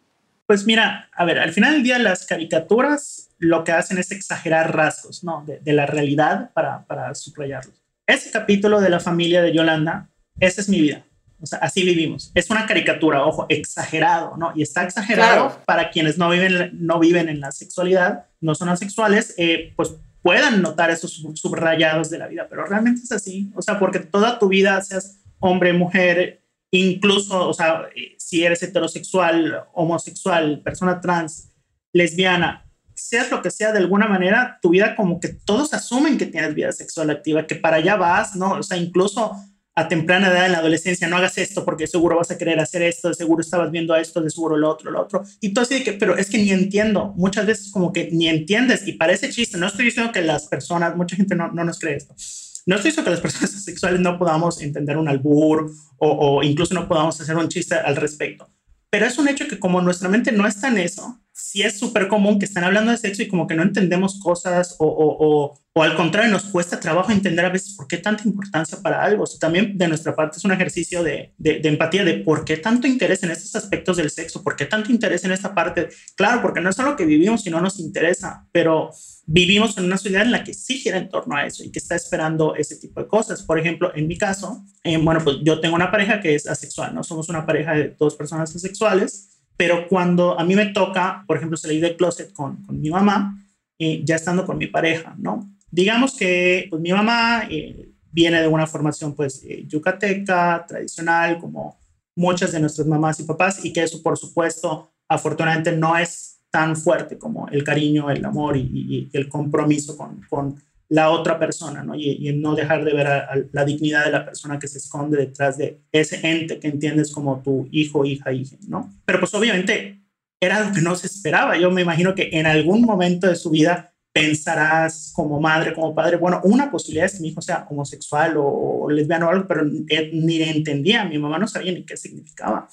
Pues mira, a ver, al final del día las caricaturas lo que hacen es exagerar rasgos, ¿no? De, la realidad para, para subrayarlos. Ese capítulo de la familia de Yolanda, esa es mi vida o sea, así vivimos. Es una caricatura, ojo, exagerado, ¿no? Y está exagerado para quienes no viven, no viven en la sexualidad, no son asexuales, eh, pues puedan notar esos subrayados de la vida, pero realmente es así. O sea, porque toda tu vida, seas hombre, mujer, incluso, o sea, si eres heterosexual, homosexual, persona trans, lesbiana, seas lo que sea, de alguna manera, tu vida como que todos asumen que tienes vida sexual activa, que para allá vas, ¿no? O sea, incluso a temprana edad en la adolescencia, no hagas esto porque seguro vas a querer hacer esto, de seguro estabas viendo esto, de seguro lo otro, lo otro. Y tú así de que, pero es que ni entiendo, muchas veces como que ni entiendes y parece chiste, no estoy diciendo que las personas, mucha gente no, no nos cree esto. No estoy diciendo que las personas sexuales no podamos entender un albur o, o incluso no podamos hacer un chiste al respecto. Pero es un hecho que como nuestra mente no está en eso, sí es súper común que están hablando de sexo y como que no entendemos cosas o, o, o, al contrario nos cuesta trabajo entender a veces por qué tanta importancia para algo. O también de nuestra parte es un ejercicio de, de, de, empatía de por qué tanto interés en estos aspectos del sexo, por qué tanto interés en esta parte. Claro, porque no es solo que vivimos y no nos interesa, pero vivimos en una sociedad en la que sí gira en torno a eso y que está esperando ese tipo de cosas. Por ejemplo, en mi caso, eh, bueno, pues yo tengo una pareja que es asexual, ¿no? Somos una pareja de dos personas asexuales pero cuando a mí me toca, por ejemplo, salir del closet con, con mi mamá, eh, ya estando con mi pareja, ¿no? Digamos que pues, mi mamá eh, viene de una formación pues eh, yucateca, tradicional, como muchas de nuestras mamás y papás, y que eso, por supuesto, afortunadamente no es tan fuerte como el cariño, el amor y, y, y el compromiso con, con la otra persona, ¿no? Y, y no dejar de ver la dignidad de la persona que se esconde detrás de ese ente que entiendes como tu hijo, hija, hija, ¿no? Pero pues obviamente era algo que no se esperaba. Yo me imagino que en algún momento de su vida pensarás como madre, como padre, bueno, una posibilidad es que mi hijo sea homosexual o, lesbiano o algo, pero ni entendía, mi mamá no sabía ni qué significaba.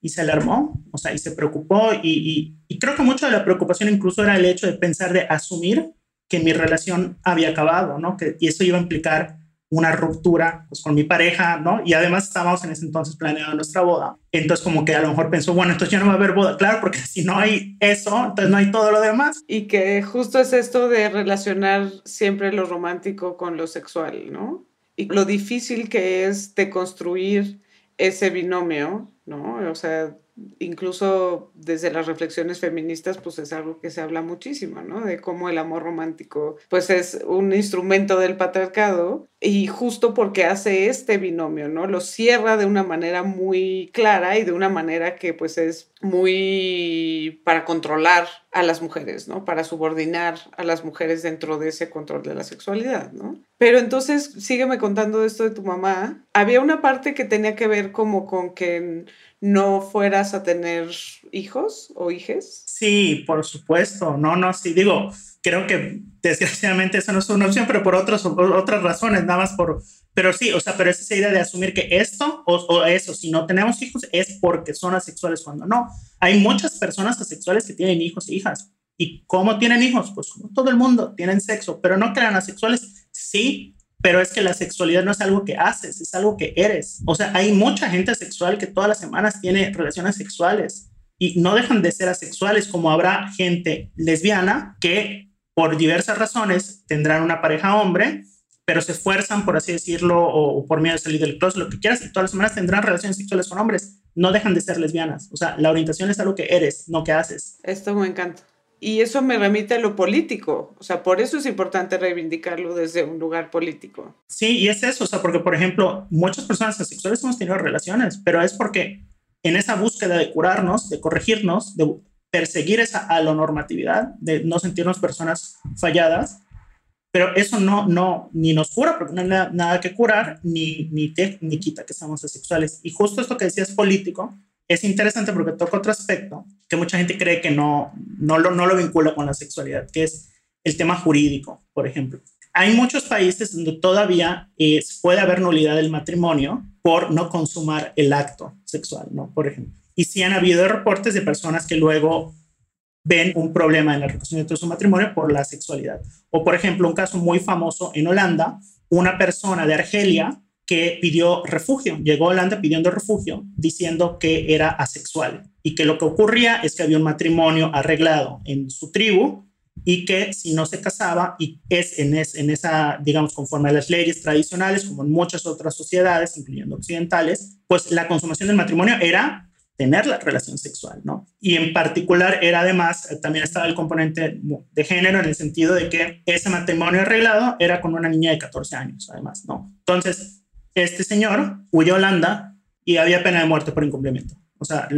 Y se alarmó, o sea, y se preocupó y, y, y creo que mucho de la preocupación incluso era el hecho de pensar de asumir que mi relación había acabado, ¿no? Que, y eso iba a implicar una ruptura pues, con mi pareja, ¿no? Y además estábamos en ese entonces planeando nuestra boda. Entonces como que a lo mejor pensó, bueno, entonces ya no va a haber boda, claro, porque si no hay eso, entonces no hay todo lo demás. Y que justo es esto de relacionar siempre lo romántico con lo sexual, ¿no? Y lo difícil que es de construir ese binomio, ¿no? O sea, incluso desde las reflexiones feministas, pues es algo que se habla muchísimo, ¿no? De cómo el amor romántico, pues es un instrumento del patriarcado y justo porque hace este binomio, ¿no? Lo cierra de una manera muy clara y de una manera que pues es muy para controlar a las mujeres, ¿no? Para subordinar a las mujeres dentro de ese control de la sexualidad, ¿no? Pero entonces, sígueme contando esto de tu mamá. Había una parte que tenía que ver como con que no fueras a tener hijos o hijes? Sí, por supuesto. No, no, sí, digo, creo que desgraciadamente eso no es una opción, pero por otras, otras razones, nada más por... Pero sí, o sea, pero es esa idea de asumir que esto o, o eso, si no tenemos hijos, es porque son asexuales cuando no. Hay muchas personas asexuales que tienen hijos e hijas. ¿Y cómo tienen hijos? Pues como todo el mundo, tienen sexo, pero no crean asexuales. Sí, pero es que la sexualidad no es algo que haces, es algo que eres. O sea, hay mucha gente sexual que todas las semanas tiene relaciones sexuales y no dejan de ser asexuales, como habrá gente lesbiana que por diversas razones tendrán una pareja hombre, pero se esfuerzan, por así decirlo, o, por miedo de salir del closet, lo que quieras, y todas las semanas tendrán relaciones sexuales con hombres. No dejan de ser lesbianas. O sea, la orientación es algo que eres, no que haces. Esto me encanta. Y eso me remite a lo político. O sea, por eso es importante reivindicarlo desde un lugar político. Sí, y es eso. O sea, porque, por ejemplo, muchas personas asexuales hemos tenido relaciones, pero es porque en esa búsqueda de curarnos, de corregirnos, de perseguir esa normatividad, de no sentirnos personas falladas, pero eso no, no, ni nos cura, porque no hay nada, nada que curar, ni, ni, te, ni quita que seamos asexuales. Y justo esto que decías político, es interesante porque toca otro aspecto que mucha gente cree que no, no, lo, no lo vincula con la sexualidad, que es el tema jurídico, por ejemplo. Hay muchos países donde todavía eh, puede haber nulidad del matrimonio por no consumar el acto sexual, ¿no? Por ejemplo. Y sí han habido reportes de personas que luego ven un problema en la reconocimiento de su matrimonio por la sexualidad. O, por ejemplo, un caso muy famoso en Holanda, una persona de Argelia que pidió refugio, llegó a Holanda pidiendo refugio, diciendo que era asexual y que lo que ocurría es que había un matrimonio arreglado en su tribu y que si no se casaba, y es en, esa, digamos, conforme a las leyes tradicionales, como en muchas otras sociedades, incluyendo occidentales, pues la consumación del matrimonio era tener la relación sexual, ¿no? Y en particular era además, también estaba el componente de género en el sentido de que ese matrimonio arreglado era con una niña de 14 años, además, ¿no? Entonces, este señor huyó a Holanda y había pena de muerte por incumplimiento. O sea,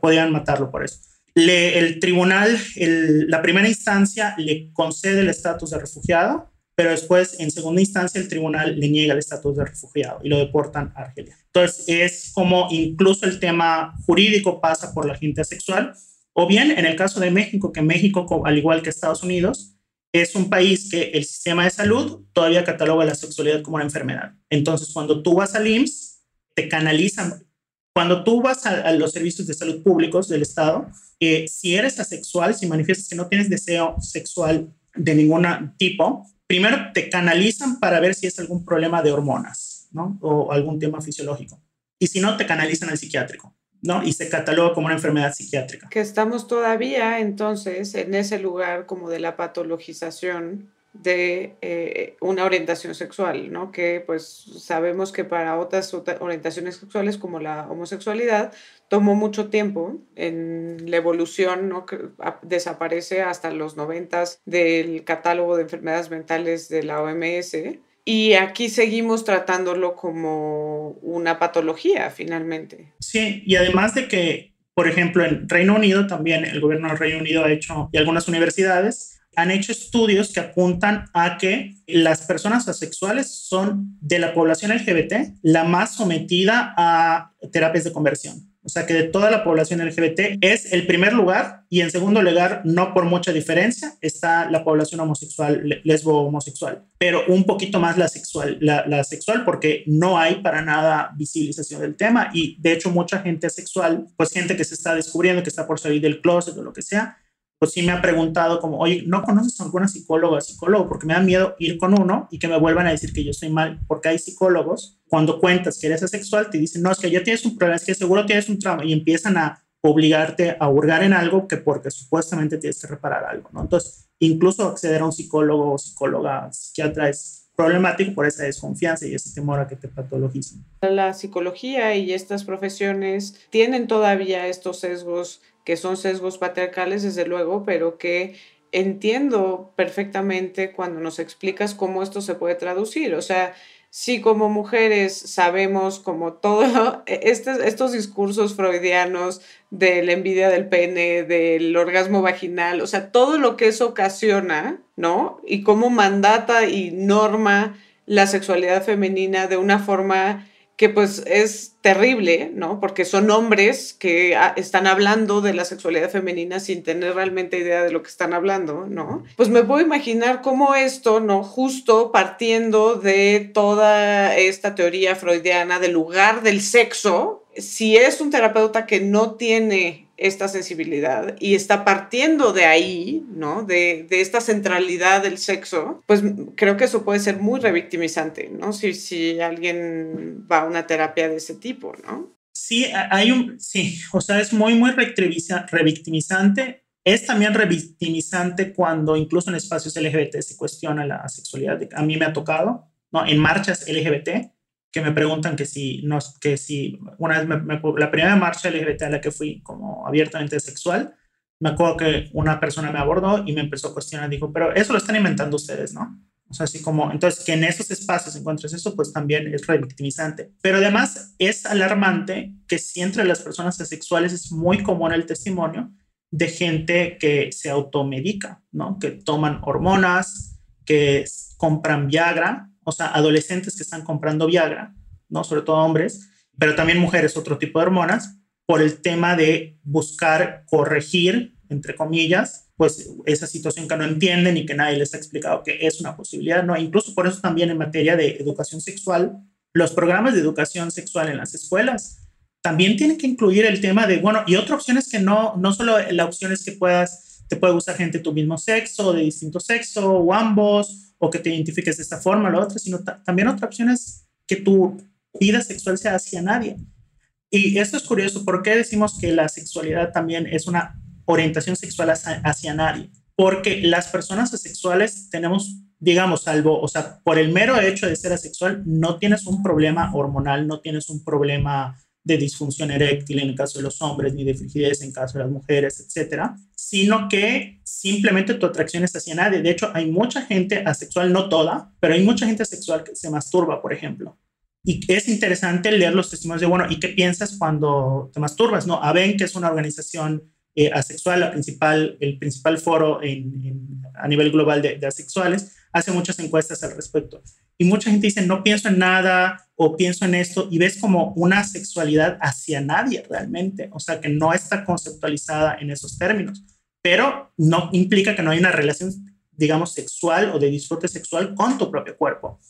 podían matarlo por eso. El tribunal, la primera instancia le concede el estatus de refugiado, pero después, en segunda instancia, el tribunal le niega el estatus de refugiado y lo deportan a Argelia. Entonces, es como incluso el tema jurídico pasa por la gente sexual, o bien en el caso de México, que México, al igual que Estados Unidos, es un país que el sistema de salud todavía cataloga la sexualidad como una enfermedad. Entonces, cuando tú vas al IMSS, te canalizan. Cuando tú vas a, los servicios de salud públicos del Estado, eh, si eres asexual, si manifiestas que no tienes deseo sexual de ningún tipo, primero te canalizan para ver si es algún problema de hormonas, ¿no? O algún tema fisiológico. Y si no, te canalizan al psiquiátrico. ¿No? Y se cataloga como una enfermedad psiquiátrica. Que estamos todavía entonces en ese lugar como de la patologización de eh, una orientación sexual, ¿no? Que pues sabemos que para otras orientaciones sexuales como la homosexualidad tomó mucho tiempo en la evolución, ¿no? Que desaparece hasta los noventas del catálogo de enfermedades mentales de la OMS y aquí seguimos tratándolo como una patología finalmente. Sí, y además de que, por ejemplo, en Reino Unido también el gobierno del Reino Unido ha hecho, y algunas universidades han hecho estudios que apuntan a que las personas asexuales son de la población LGBT la más sometida a terapias de conversión. O sea que de toda la población LGBT es el primer lugar y en segundo lugar, no por mucha diferencia, está la población homosexual, lesbo homosexual, pero un poquito más la sexual, la, la sexual porque no hay para nada visibilización del tema y de hecho mucha gente asexual, pues gente que se está descubriendo, que está por salir del closet o lo que sea, pues sí me ha preguntado como, oye, ¿no conoces a alguna psicóloga psicólogo? Porque me da miedo ir con uno y que me vuelvan a decir que yo estoy mal, porque hay psicólogos, cuando cuentas que eres asexual, te dicen, no, es que ya tienes un problema, es que seguro tienes un trauma, y empiezan a obligarte a hurgar en algo que porque supuestamente tienes que reparar algo, ¿no? Entonces, incluso acceder a un psicólogo o psicóloga, psiquiatra es problemático por esa desconfianza y ese temor a que te patologicen. La psicología y estas profesiones tienen todavía estos sesgos que son sesgos patriarcales, desde luego, pero que entiendo perfectamente cuando nos explicas cómo esto se puede traducir. O sea, si como mujeres sabemos como todo, estos, estos discursos freudianos de la envidia del pene, del orgasmo vaginal, o sea, todo lo que eso ocasiona, ¿no? Y cómo mandata y norma la sexualidad femenina de una forma que pues es terrible, ¿no? Porque son hombres que ah, están hablando de la sexualidad femenina sin tener realmente idea de lo que están hablando, ¿no? Pues me puedo imaginar cómo esto, ¿no? Justo partiendo de toda esta teoría freudiana del lugar del sexo, si es un terapeuta que no tiene esta sensibilidad y está partiendo de ahí, ¿no? De, esta centralidad del sexo, pues creo que eso puede ser muy revictimizante, ¿no? Si, si alguien va a una terapia de ese tipo, ¿no? Sí, hay un, sí, o sea, es muy, muy revictimizante. Es también revictimizante cuando incluso en espacios LGBT se cuestiona la sexualidad. A mí me ha tocado, ¿no? En marchas LGBT, que me preguntan que si, no, que si una vez la primera marcha LGBT a la que fui como abiertamente sexual, me acuerdo que una persona me abordó y me empezó a cuestionar, dijo, pero eso lo están inventando ustedes, ¿no? O sea, así como, entonces, que en esos espacios encuentres eso, pues también es revictimizante. Pero además es alarmante que si entre las personas asexuales es muy común el testimonio de gente que se automedica, ¿no? Que toman hormonas, que compran Viagra, o sea, adolescentes que están comprando Viagra, ¿no? Sobre todo hombres, pero también mujeres, otro tipo de hormonas, por el tema de buscar corregir, entre comillas, pues esa situación que no entienden y que nadie les ha explicado que es una posibilidad, ¿no? Incluso por eso también en materia de educación sexual, los programas de educación sexual en las escuelas también tienen que incluir el tema de, bueno, y otra opción es que no, no solo la opción es que puedas, te puede gustar gente de tu mismo sexo, de distinto sexo, o ambos, o que te identifiques de esta forma o la otra, sino también otra opción es que tu vida sexual sea hacia nadie. Y esto es curioso, ¿por qué decimos que la sexualidad también es una orientación sexual hacia, nadie? Porque las personas asexuales tenemos, digamos, salvo, o sea, por el mero hecho de ser asexual, no tienes un problema hormonal, no tienes un problema de disfunción eréctil en el caso de los hombres, ni de frigidez en caso de las mujeres, etcétera, sino que simplemente tu atracción es hacia nadie. De hecho, hay mucha gente asexual, no toda, pero hay mucha gente asexual que se masturba, por ejemplo. Y es interesante leer los testimonios de, bueno, ¿y qué piensas cuando te masturbas? No, AVEN, que es una organización eh, asexual, la principal, el principal foro a nivel global de, de asexuales, hace muchas encuestas al respecto. Y mucha gente dice, no pienso en nada o pienso en esto y ves como una sexualidad hacia nadie realmente, o sea, que no está conceptualizada en esos términos, pero no implica que no hay una relación, digamos, sexual o de disfrute sexual con tu propio cuerpo.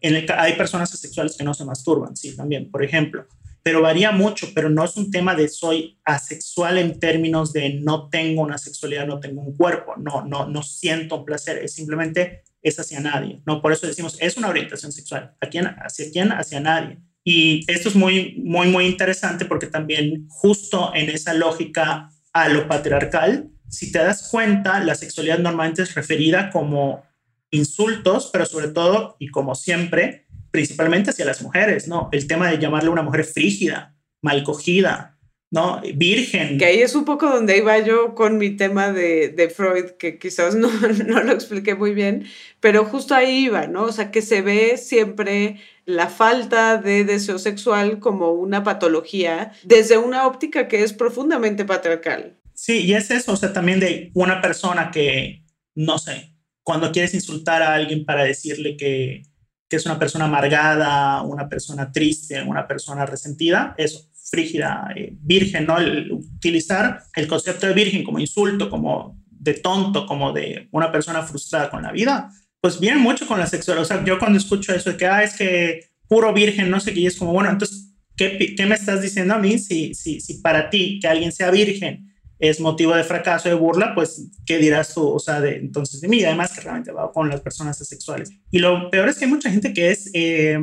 En el, hay personas asexuales que no se masturban, sí, también, por ejemplo, pero varía mucho, pero no es un tema de soy asexual en términos de no tengo una sexualidad, no tengo un cuerpo, no, no, no siento un placer, es simplemente es hacia nadie, ¿no? Por eso decimos, es una orientación sexual. ¿A quién? ¿Hacia quién? Hacia nadie. Y esto es muy, muy, muy interesante porque también justo en esa lógica a lo patriarcal, si te das cuenta, la sexualidad normalmente es referida como insultos, pero sobre todo y como siempre, principalmente hacia las mujeres, ¿no? El tema de llamarle una mujer frígida, mal cogida, ¿no? Virgen. Que ahí es un poco donde iba yo con mi tema de, de Freud, que quizás no, no, lo expliqué muy bien, pero justo ahí iba, ¿no? O sea, que se ve siempre la falta de deseo sexual como una patología desde una óptica que es profundamente patriarcal. Sí, y es eso, o sea, también de una persona que, no sé, cuando quieres insultar a alguien para decirle que, que es una persona amargada, una persona triste, una persona resentida, eso, frígida, eh, virgen, ¿no? utilizar el concepto de virgen como insulto, como de tonto, como de una persona frustrada con la vida, pues viene mucho con la sexualidad. O sea, yo cuando escucho eso de que, ah, es que puro virgen, no sé qué, y es como, bueno, entonces, ¿qué, qué me estás diciendo a mí? Si, si, si para ti que alguien sea virgen es motivo de fracaso, de burla, pues, ¿qué dirás tú? O sea, de, entonces de mí, además que realmente va con las personas asexuales. Y lo peor es que hay mucha gente que es... Eh,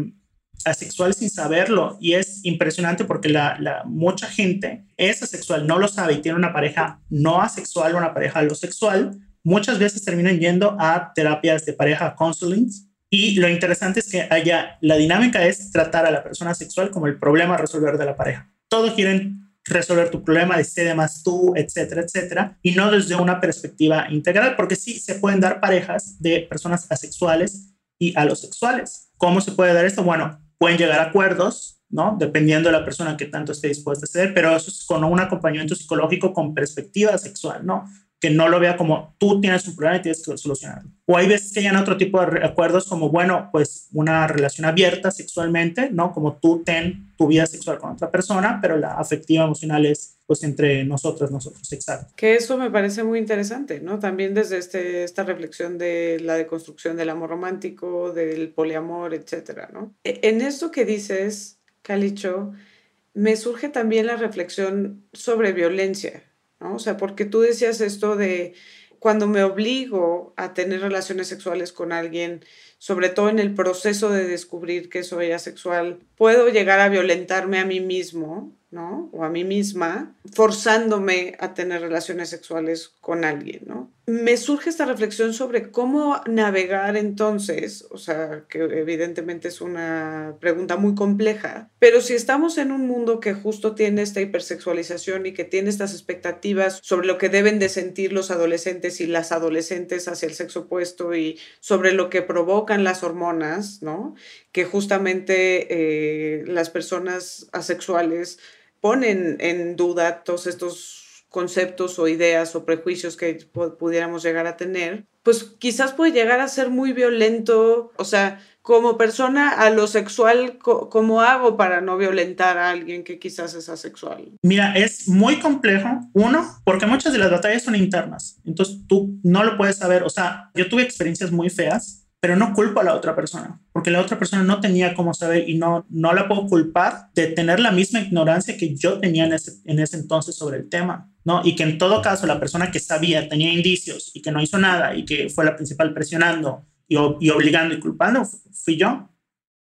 asexual sin saberlo y es impresionante porque la, mucha gente es asexual, no lo sabe y tiene una pareja no asexual o una pareja sexual muchas veces terminan yendo a terapias de pareja counseling y lo interesante es que haya, la dinámica es tratar a la persona sexual como el problema a resolver de la pareja. Todos quieren resolver tu problema, de más tú, etcétera, etcétera, y no desde una perspectiva integral, porque sí se pueden dar parejas de personas asexuales y alosexuales. ¿Cómo se puede dar esto? Bueno, pueden llegar a acuerdos, ¿no? Dependiendo de la persona que tanto esté dispuesta a hacer, pero eso es con un acompañamiento psicológico con perspectiva sexual, ¿no? Que no lo vea como tú tienes un problema y tienes que solucionarlo. O hay veces que hayan otro tipo de acuerdos como, bueno, pues una relación abierta sexualmente, ¿no? Como tú ten tu vida sexual con otra persona, pero la afectiva emocional es pues entre nosotros, nosotros, exacto. Que eso me parece muy interesante, ¿no? También desde este, esta reflexión de la deconstrucción del amor romántico, del poliamor, etcétera, ¿no? E, en esto que dices, Calicho, me surge también la reflexión sobre violencia, ¿no? O sea, porque tú decías esto de cuando me obligo a tener relaciones sexuales con alguien, sobre todo en el proceso de descubrir que soy asexual, puedo llegar a violentarme a mí mismo ¿no? O a mí misma, forzándome a tener relaciones sexuales con alguien, ¿no? Me surge esta reflexión sobre cómo navegar entonces, o sea, que evidentemente es una pregunta muy compleja, pero si estamos en un mundo que justo tiene esta hipersexualización y que tiene estas expectativas sobre lo que deben de sentir los adolescentes y las adolescentes hacia el sexo opuesto y sobre lo que provocan las hormonas, ¿no? Que justamente eh, las personas asexuales ponen en duda todos estos conceptos o ideas o prejuicios que pudiéramos llegar a tener, pues quizás puede llegar a ser muy violento, o sea, como persona a lo sexual, ¿cómo hago para no violentar a alguien que quizás es asexual? Mira, es muy complejo. Uno, porque muchas de las batallas son internas. Entonces tú no lo puedes saber. O sea, yo tuve experiencias muy feas pero no culpo a la otra persona, porque la otra persona no tenía cómo saber y no, no la puedo culpar de tener la misma ignorancia que yo tenía en ese, en ese entonces sobre el tema, ¿no? Y que en todo caso la persona que sabía, tenía indicios y que no hizo nada y que fue la principal presionando y, y obligando y culpando, fui yo.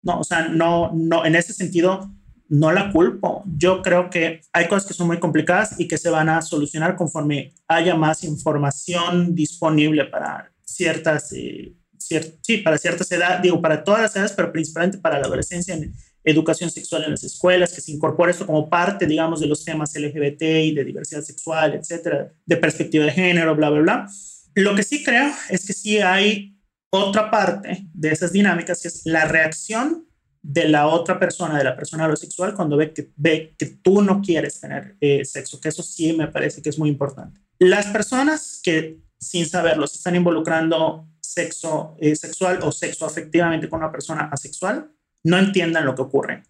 No, o sea, no, no, en ese sentido, no la culpo. Yo creo que hay cosas que son muy complicadas y que se van a solucionar conforme haya más información disponible para ciertas eh, sí, para ciertas edades, digo, para todas las edades, pero principalmente para la adolescencia en educación sexual en las escuelas, que se incorpore esto como parte, digamos, de los temas LGBT y de diversidad sexual, etcétera, de perspectiva de género, bla, bla, bla. Lo que sí creo es que sí hay otra parte de esas dinámicas, que es la reacción de la otra persona, de la persona homosexual, cuando ve que, ve que tú no quieres tener eh, sexo, que eso sí me parece que es muy importante. Las personas que sin saberlo se están involucrando sexo eh, sexual o sexo afectivamente con una persona asexual no entiendan lo que ocurre.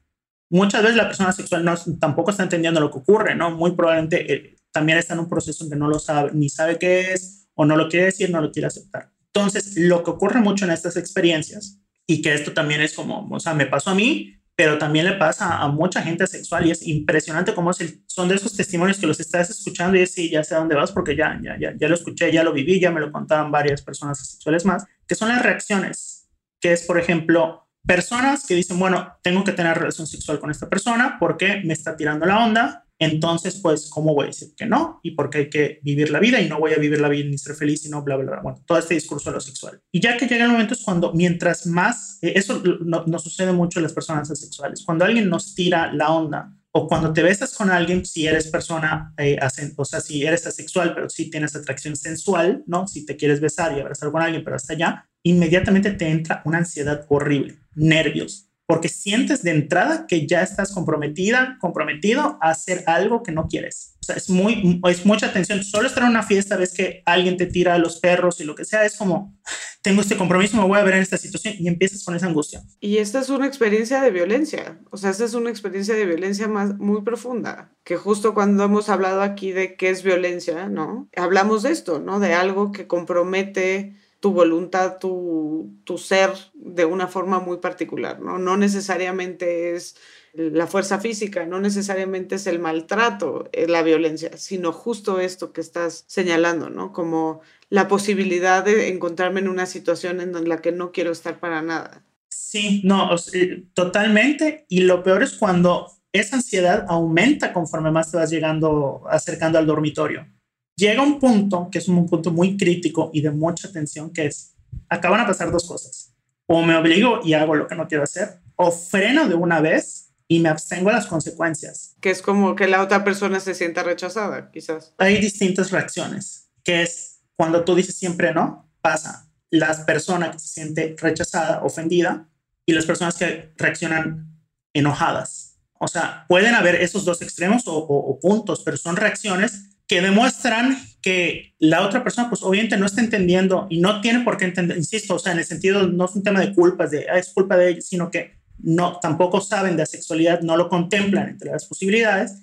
Muchas veces la persona sexual no, tampoco está entendiendo lo que ocurre, ¿no? Muy probablemente eh, también está en un proceso en que no lo sabe, ni sabe qué es, o no lo quiere decir, no lo quiere aceptar. Entonces, lo que ocurre mucho en estas experiencias, y que esto también es como, o sea, me pasó a mí, pero también le pasa a mucha gente sexual y es impresionante cómo son de esos testimonios que los estás escuchando y es, sí, ya sé a dónde vas porque ya, ya, ya, ya lo escuché, ya lo viví, ya me lo contaban varias personas sexuales más, que son las reacciones, que es, por ejemplo, personas que dicen, bueno, tengo que tener relación sexual con esta persona porque me está tirando la onda, entonces, pues, ¿cómo voy a decir que no? Y porque hay que vivir la vida y no voy a vivir la vida ni ser feliz y no, bla, bla, bla. Bueno, todo este discurso de lo sexual. Y ya que llega el momento es cuando, mientras más, eh, eso nos no sucede mucho a las personas asexuales, cuando alguien nos tira la onda o cuando te besas con alguien, si eres persona, eh, o sea, si eres asexual, pero si tienes atracción sensual, ¿no? Si te quieres besar y abrazar con alguien, pero hasta allá, inmediatamente te entra una ansiedad horrible, nervios, porque sientes de entrada que ya estás comprometida, comprometido a hacer algo que no quieres. O sea, es, muy, es mucha tensión. Solo estar en una fiesta, ves que alguien te tira a los perros y lo que sea, es como, tengo este compromiso, me voy a ver en esta situación y empiezas con esa angustia. Y esta es una experiencia de violencia, o sea, esta es una experiencia de violencia más, muy profunda, que justo cuando hemos hablado aquí de qué es violencia, ¿no? Hablamos de esto, ¿no? De algo que compromete tu voluntad, tu, tu ser de una forma muy particular, ¿no? No necesariamente es la fuerza física, no necesariamente es el maltrato, la violencia, sino justo esto que estás señalando, ¿no? Como la posibilidad de encontrarme en una situación en la que no quiero estar para nada. Sí, no, totalmente. Y lo peor es cuando esa ansiedad aumenta conforme más te vas llegando, acercando al dormitorio llega un punto que es un punto muy crítico y de mucha tensión, que es, acaban a pasar dos cosas. O me obligo y hago lo que no quiero hacer, o freno de una vez y me abstengo a las consecuencias. Que es como que la otra persona se sienta rechazada, quizás. Hay distintas reacciones, que es cuando tú dices siempre no, pasa las personas que se siente rechazada, ofendida, y las personas que reaccionan enojadas. O sea, pueden haber esos dos extremos o puntos, pero son reacciones que demuestran que la otra persona, pues obviamente no está entendiendo y no tiene por qué entender, insisto, o sea, en el sentido, no es un tema de culpas, de ah, es culpa de ellos, sino que no, tampoco saben de la sexualidad, no lo contemplan entre las posibilidades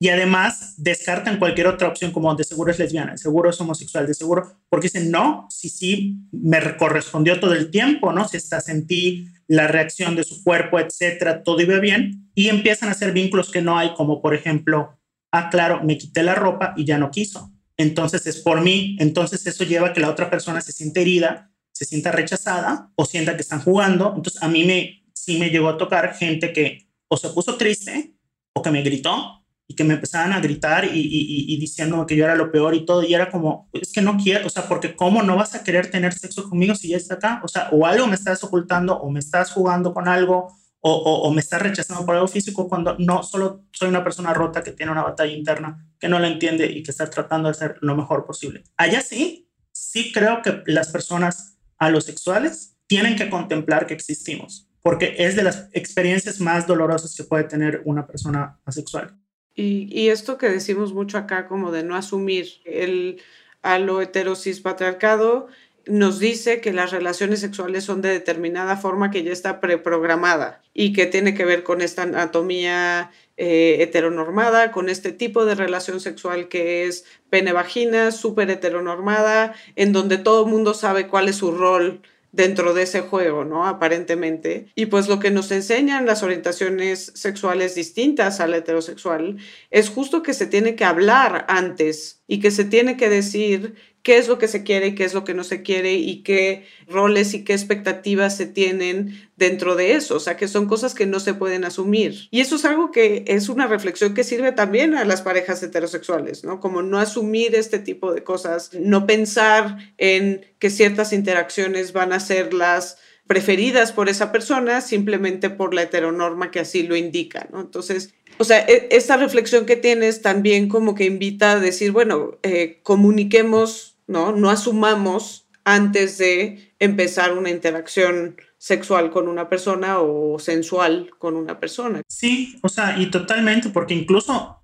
y además descartan cualquier otra opción como de seguro es lesbiana, de seguro es homosexual, de seguro, porque dicen, no, sí, sí, me correspondió todo el tiempo, ¿no? Si está, sentí la reacción de su cuerpo, etcétera, todo iba bien, y empiezan a hacer vínculos que no hay, como por ejemplo, ah, claro, me quité la ropa y ya no quiso. Entonces es por mí, entonces eso lleva a que la otra persona se sienta herida, se sienta rechazada o sienta que están jugando. Entonces a mí me, sí me llegó a tocar gente que o se puso triste o que me gritó y que me empezaban a gritar y, y, y, diciendo que yo era lo peor y todo, y era como, es que no quiero, o sea, porque ¿cómo no vas a querer tener sexo conmigo si ya está acá? O sea, o algo me estás ocultando, o me estás jugando con algo, o, o, me estás rechazando por algo físico, cuando no, solo soy una persona rota que tiene una batalla interna, que no la entiende y que está tratando de hacer lo mejor posible. Allá sí, sí creo que las personas alosexuales tienen que contemplar que existimos, porque es de las experiencias más dolorosas que puede tener una persona asexual. Y, esto que decimos mucho acá como de no asumir el a lo heterosis patriarcado nos dice que las relaciones sexuales son de determinada forma que ya está preprogramada y que tiene que ver con esta anatomía eh, heteronormada, con este tipo de relación sexual que es pene-vagina, súper heteronormada, en donde todo mundo sabe cuál es su rol dentro de ese juego, ¿no? Aparentemente. Y pues lo que nos enseñan las orientaciones sexuales distintas al heterosexual es justo que se tiene que hablar antes y que se tiene que decir qué es lo que se quiere qué es lo que no se quiere y qué roles y qué expectativas se tienen dentro de eso, o sea, que son cosas que no se pueden asumir. Y eso es algo que es una reflexión que sirve también a las parejas heterosexuales, ¿no? Como no asumir este tipo de cosas, no pensar en que ciertas interacciones van a ser las preferidas por esa persona simplemente por la heteronorma que así lo indica, ¿no? Entonces, o sea, e, esta reflexión que tienes también como que invita a decir, bueno, eh, comuniquemos ¿no? No asumamos antes de empezar una interacción sexual con una persona o sensual con una persona. Sí, o sea, y totalmente, porque incluso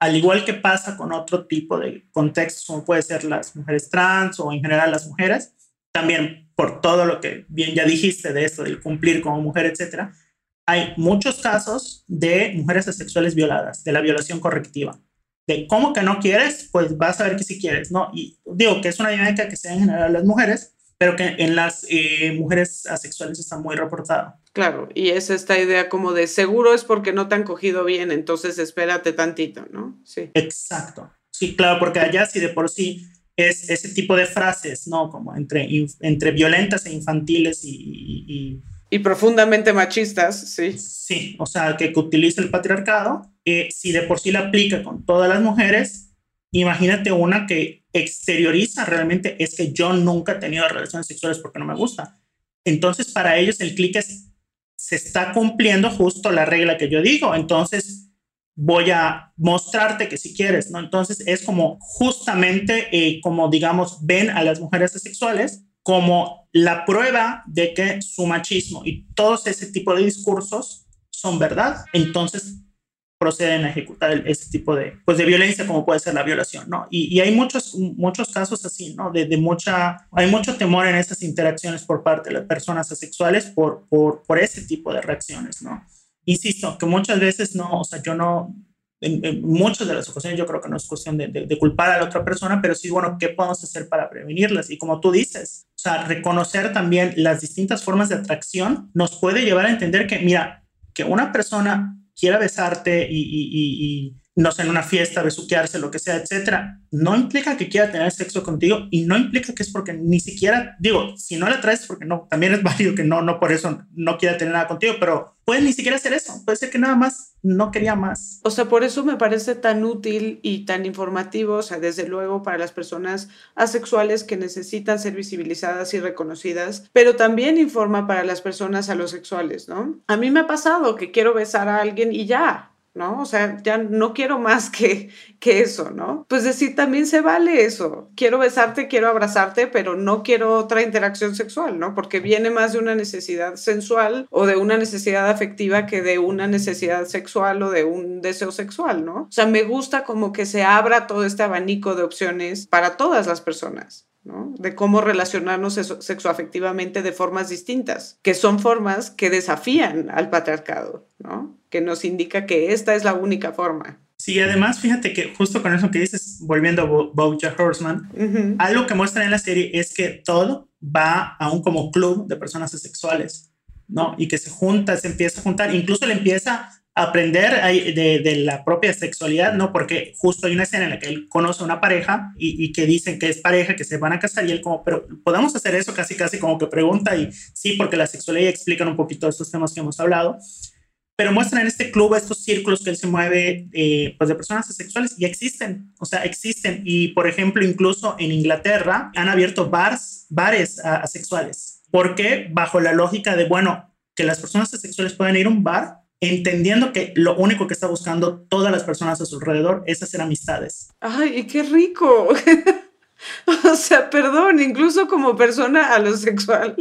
al igual que pasa con otro tipo de contextos, como puede ser las mujeres trans o en general las mujeres, también por todo lo que bien ya dijiste de esto, del cumplir como mujer, etcétera, hay muchos casos de mujeres asexuales violadas, de la violación correctiva de cómo que no quieres, pues vas a ver que sí quieres, ¿no? Y digo que es una dinámica que se da en general las mujeres, pero que en las eh, mujeres asexuales está muy reportada. Claro, y es esta idea como de seguro es porque no te han cogido bien, entonces espérate tantito, ¿no? Sí. Exacto. Sí, claro, porque allá sí de por sí es ese tipo de frases, ¿no? Como entre, entre violentas e infantiles y y profundamente machistas, sí. Sí, o sea, que, utiliza el patriarcado, eh, si de por sí la aplica con todas las mujeres, imagínate una que exterioriza realmente es que yo nunca he tenido relaciones sexuales porque no me gusta. Entonces, para ellos el clic es, se está cumpliendo justo la regla que yo digo. Entonces, voy a mostrarte que si quieres, ¿no? Entonces, es como justamente eh, como, digamos, ven a las mujeres asexuales como la prueba de que su machismo y todos ese tipo de discursos son verdad, entonces proceden a ejecutar ese tipo de, pues de violencia como puede ser la violación, ¿no? Y, hay muchos, muchos casos así, ¿no? De, mucha, hay mucho temor en esas interacciones por parte de las personas asexuales por, por, por ese tipo de reacciones, ¿no? Insisto, que muchas veces no, o sea, yo no, en, muchas de las ocasiones yo creo que no es cuestión de, de, culpar a la otra persona, pero sí, bueno, ¿qué podemos hacer para prevenirlas? Y como tú dices, o sea, reconocer también las distintas formas de atracción nos puede llevar a entender que, mira, que una persona quiera besarte y, y, y no sé, en una fiesta, besuquearse, lo que sea, etcétera, no implica que quiera tener sexo contigo y no implica que es porque ni siquiera, digo, si no la traes, porque no, también es válido que no, no por eso no quiera tener nada contigo, pero puede ni siquiera hacer eso, puede ser que nada más no quería más. O sea, por eso me parece tan útil y tan informativo, o sea, desde luego para las personas asexuales que necesitan ser visibilizadas y reconocidas, pero también informa para las personas alosexuales, ¿no? A mí me ha pasado que quiero besar a alguien y ya, ¿no? O sea, ya no quiero más que, que eso, ¿no? Pues decir, también se vale eso. Quiero besarte, quiero abrazarte, pero no quiero otra interacción sexual, ¿no? Porque viene más de una necesidad sensual o de una necesidad afectiva que de una necesidad sexual o de un deseo sexual, ¿no? O sea, me gusta como que se abra todo este abanico de opciones para todas las personas. ¿No? de cómo relacionarnos sexoafectivamente de formas distintas, que son formas que desafían al patriarcado, ¿no? que nos indica que esta es la única forma. Sí, además, fíjate que justo con eso que dices, volviendo a Bojack Horseman, algo que muestra en la serie es que todo va a un como club de personas asexuales, ¿no? Y que se junta, se empieza a juntar, incluso le empieza aprender de, la propia sexualidad, ¿no? Porque justo hay una escena en la que él conoce a una pareja y, que dicen que es pareja, que se van a casar y él como, pero podemos hacer eso casi, casi como que pregunta y sí, porque la sexualidad explican un poquito estos temas que hemos hablado pero muestran en este club estos círculos que él se mueve eh, pues de personas asexuales y existen, o sea, existen. Y por ejemplo, incluso en Inglaterra han abierto bars, bares asexuales. ¿Por qué? Bajo la lógica de, bueno, que las personas asexuales pueden ir a un bar entendiendo que lo único que está buscando todas las personas a su alrededor es hacer amistades. ¡Ay, qué rico! O sea, perdón, incluso como persona alosexual.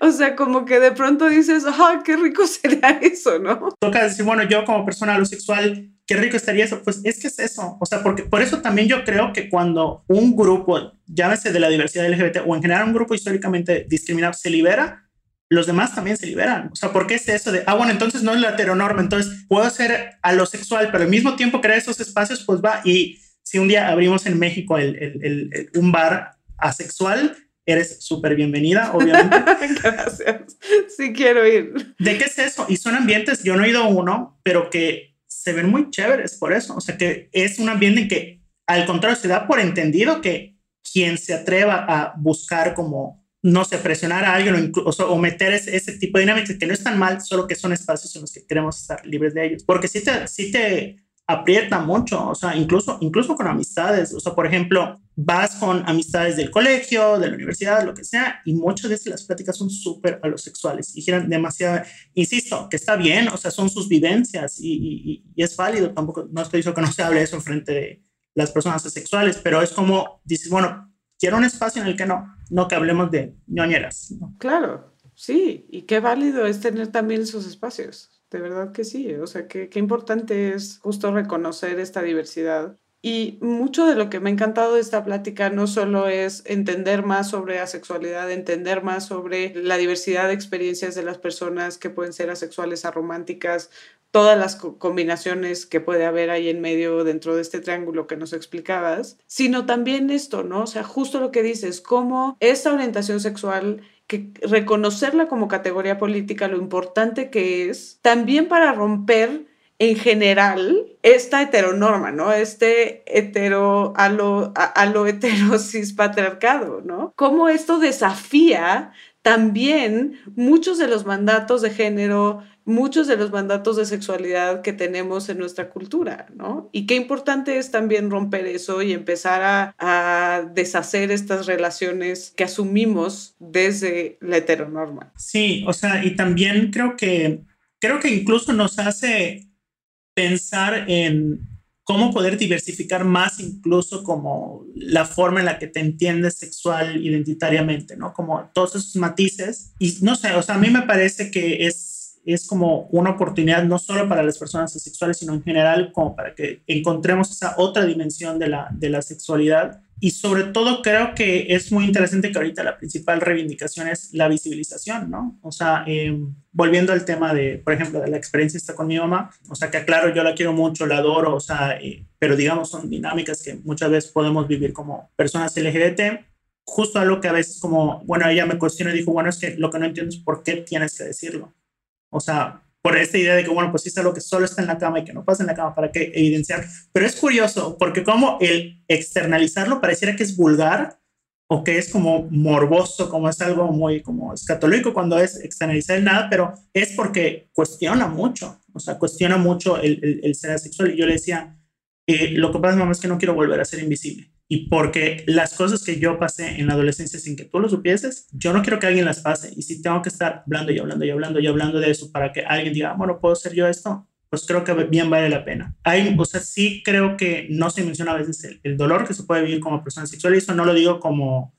O sea, como que de pronto dices, ah, qué rico sería eso, ¿no? Toca decir, bueno, yo como persona alosexual, qué rico estaría eso. Pues es que es eso. O sea, porque por eso también yo creo que cuando un grupo, llámese de la diversidad LGBT o en general un grupo históricamente discriminado, se libera, los demás también se liberan. O sea, ¿por qué es eso de, ah, bueno, entonces no es la heteronorma, entonces puedo ser alosexual, pero al mismo tiempo crear esos espacios, pues va y si un día abrimos en México el, un bar asexual, eres súper bienvenida, obviamente. Gracias. Sí quiero ir. ¿De qué es eso? Y son ambientes, yo no he ido a uno, pero que se ven muy chéveres por eso. O sea, que es un ambiente en que, al contrario, se da por entendido que quien se atreva a buscar como, no sé, presionar a alguien o, o, meter ese, tipo de dinámicas que no están mal, solo que son espacios en los que queremos estar libres de ellos. Porque si te, si te aprieta mucho, o sea, incluso, incluso con amistades, o sea, por ejemplo, vas con amistades del colegio, de la universidad, lo que sea, y muchas veces las pláticas son súper a los sexuales y giran demasiado, insisto, que está bien, o sea, son sus vivencias y, y, es válido, tampoco, no estoy diciendo que no se hable eso frente de las personas sexuales, pero es como, dices, bueno, quiero un espacio en el que no, no que hablemos de ñoñeras. Claro, sí, y qué válido es tener también esos espacios de verdad que sí, o sea, qué, qué importante es justo reconocer esta diversidad. Y mucho de lo que me ha encantado de esta plática no solo es entender más sobre asexualidad, entender más sobre la diversidad de experiencias de las personas que pueden ser asexuales, arománticas, todas las combinaciones que puede haber ahí en medio dentro de este triángulo que nos explicabas, sino también esto, ¿no? O sea, justo lo que dices, cómo esta orientación sexual que reconocerla como categoría política, lo importante que es, también para romper en general esta heteronorma, ¿no? Este hetero a lo, heterosis patriarcado, ¿no? Cómo esto desafía también muchos de los mandatos de género, muchos de los mandatos de sexualidad que tenemos en nuestra cultura, ¿no? Y qué importante es también romper eso y empezar a, a deshacer estas relaciones que asumimos desde la heteronorma. Sí, o sea, y también creo que, creo que incluso nos hace pensar en cómo poder diversificar más incluso como la forma en la que te entiendes sexual identitariamente, ¿no? Como todos esos matices. Y no sé, o sea, a mí me parece que es es como una oportunidad no solo para las personas asexuales, sino en general como para que encontremos esa otra dimensión de la, de la sexualidad. Y sobre todo creo que es muy interesante que ahorita la principal reivindicación es la visibilización, ¿no? O sea, em, volviendo al tema de, por ejemplo, de la experiencia está con mi mamá, o sea, que aclaro, yo la quiero mucho, la adoro, o sea, eh, pero digamos son dinámicas que muchas veces podemos vivir como personas LGBT. Justo algo que a veces como, bueno, ella me cuestiona y dijo, bueno, es que lo que no entiendo es por qué tienes que decirlo. O sea, por esta idea de que, bueno, pues sí es algo que solo está en la cama y que no pasa en la cama, ¿para qué evidenciar? Pero es curioso, porque como el externalizarlo pareciera que es vulgar o que es como morboso, como es algo muy como escatológico cuando es externalizar el nada, pero es porque cuestiona mucho, o sea, cuestiona mucho el, el, ser asexual. Y yo le decía, eh, lo que pasa, mamá, es que no quiero volver a ser invisible y porque las cosas que yo pasé en la adolescencia sin que tú lo supieses, yo no quiero que alguien las pase. Y si tengo que estar hablando y hablando y hablando y hablando de eso para que alguien diga, bueno, ¿puedo ser yo esto? pues creo que bien vale la pena. Hay, o sea, sí creo que no se menciona a veces el, dolor que se puede vivir como persona sexual y eso no lo digo como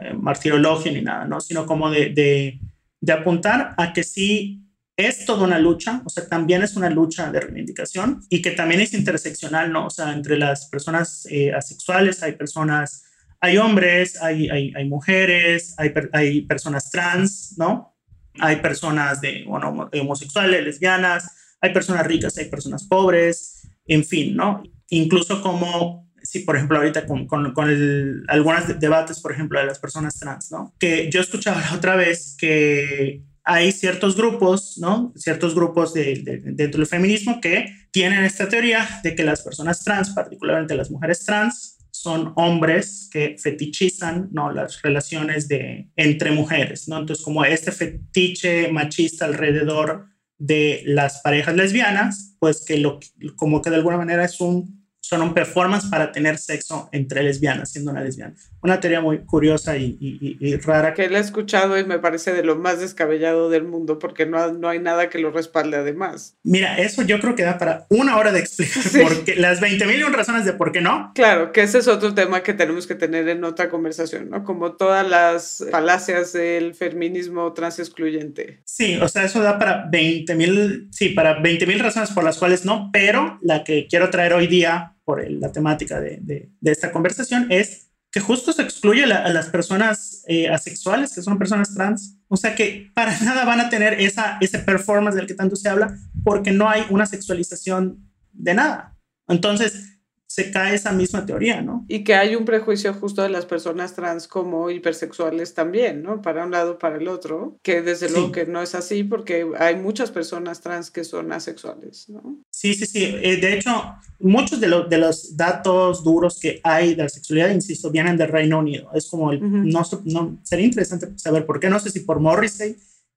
eh, martirologio ni nada, ¿no? Sino como de, de, de apuntar a que sí es toda una lucha, o sea, también es una lucha de reivindicación y que también es interseccional, ¿no? O sea, entre las personas eh, asexuales hay personas, hay hombres, hay, hay, mujeres, hay, hay, personas trans, ¿no? Hay personas de, homosexuales, lesbianas, hay personas ricas, hay personas pobres, en fin, ¿no? Incluso como, si por ejemplo ahorita con, con, con algunos debates, por ejemplo, de las personas trans, ¿no? Que yo escuchaba otra vez que hay ciertos grupos, ¿no? Ciertos grupos de, dentro del feminismo que tienen esta teoría de que las personas trans, particularmente las mujeres trans, son hombres que fetichizan, ¿no? Las relaciones de, entre mujeres, ¿no? Entonces, como este fetiche machista alrededor de las parejas lesbianas, pues que lo, como que de alguna manera es un son un performance para tener sexo entre lesbianas, siendo una lesbiana. Una teoría muy curiosa y, rara. Que la he escuchado y me parece de lo más descabellado del mundo porque no, no hay nada que lo respalde además. Mira, eso yo creo que da para una hora de explicar porque las 20 mil y razones de por qué no. Claro, que ese es otro tema que tenemos que tener en otra conversación, ¿no? Como todas las falacias del feminismo trans excluyente. Sí, o sea, eso da para 20 mil, sí, para 20 mil razones por las cuales no, pero la que quiero traer hoy día por la temática de, de, esta conversación, es que justo se excluye a las personas eh, asexuales, que son personas trans. O sea que para nada van a tener esa, ese performance del que tanto se habla, porque no hay una sexualización de nada. Entonces, se cae esa misma teoría, ¿no? Y que hay un prejuicio justo de las personas trans como hipersexuales también, ¿no? Para un lado, para el otro, que desde luego que no es así porque hay muchas personas trans que son asexuales, ¿no? Sí, sí, sí. Eh, de hecho, muchos de, de, los datos duros que hay de la sexualidad, insisto, vienen del Reino Unido. Es como el, no, no, sería interesante saber por qué, no sé si por Morrissey,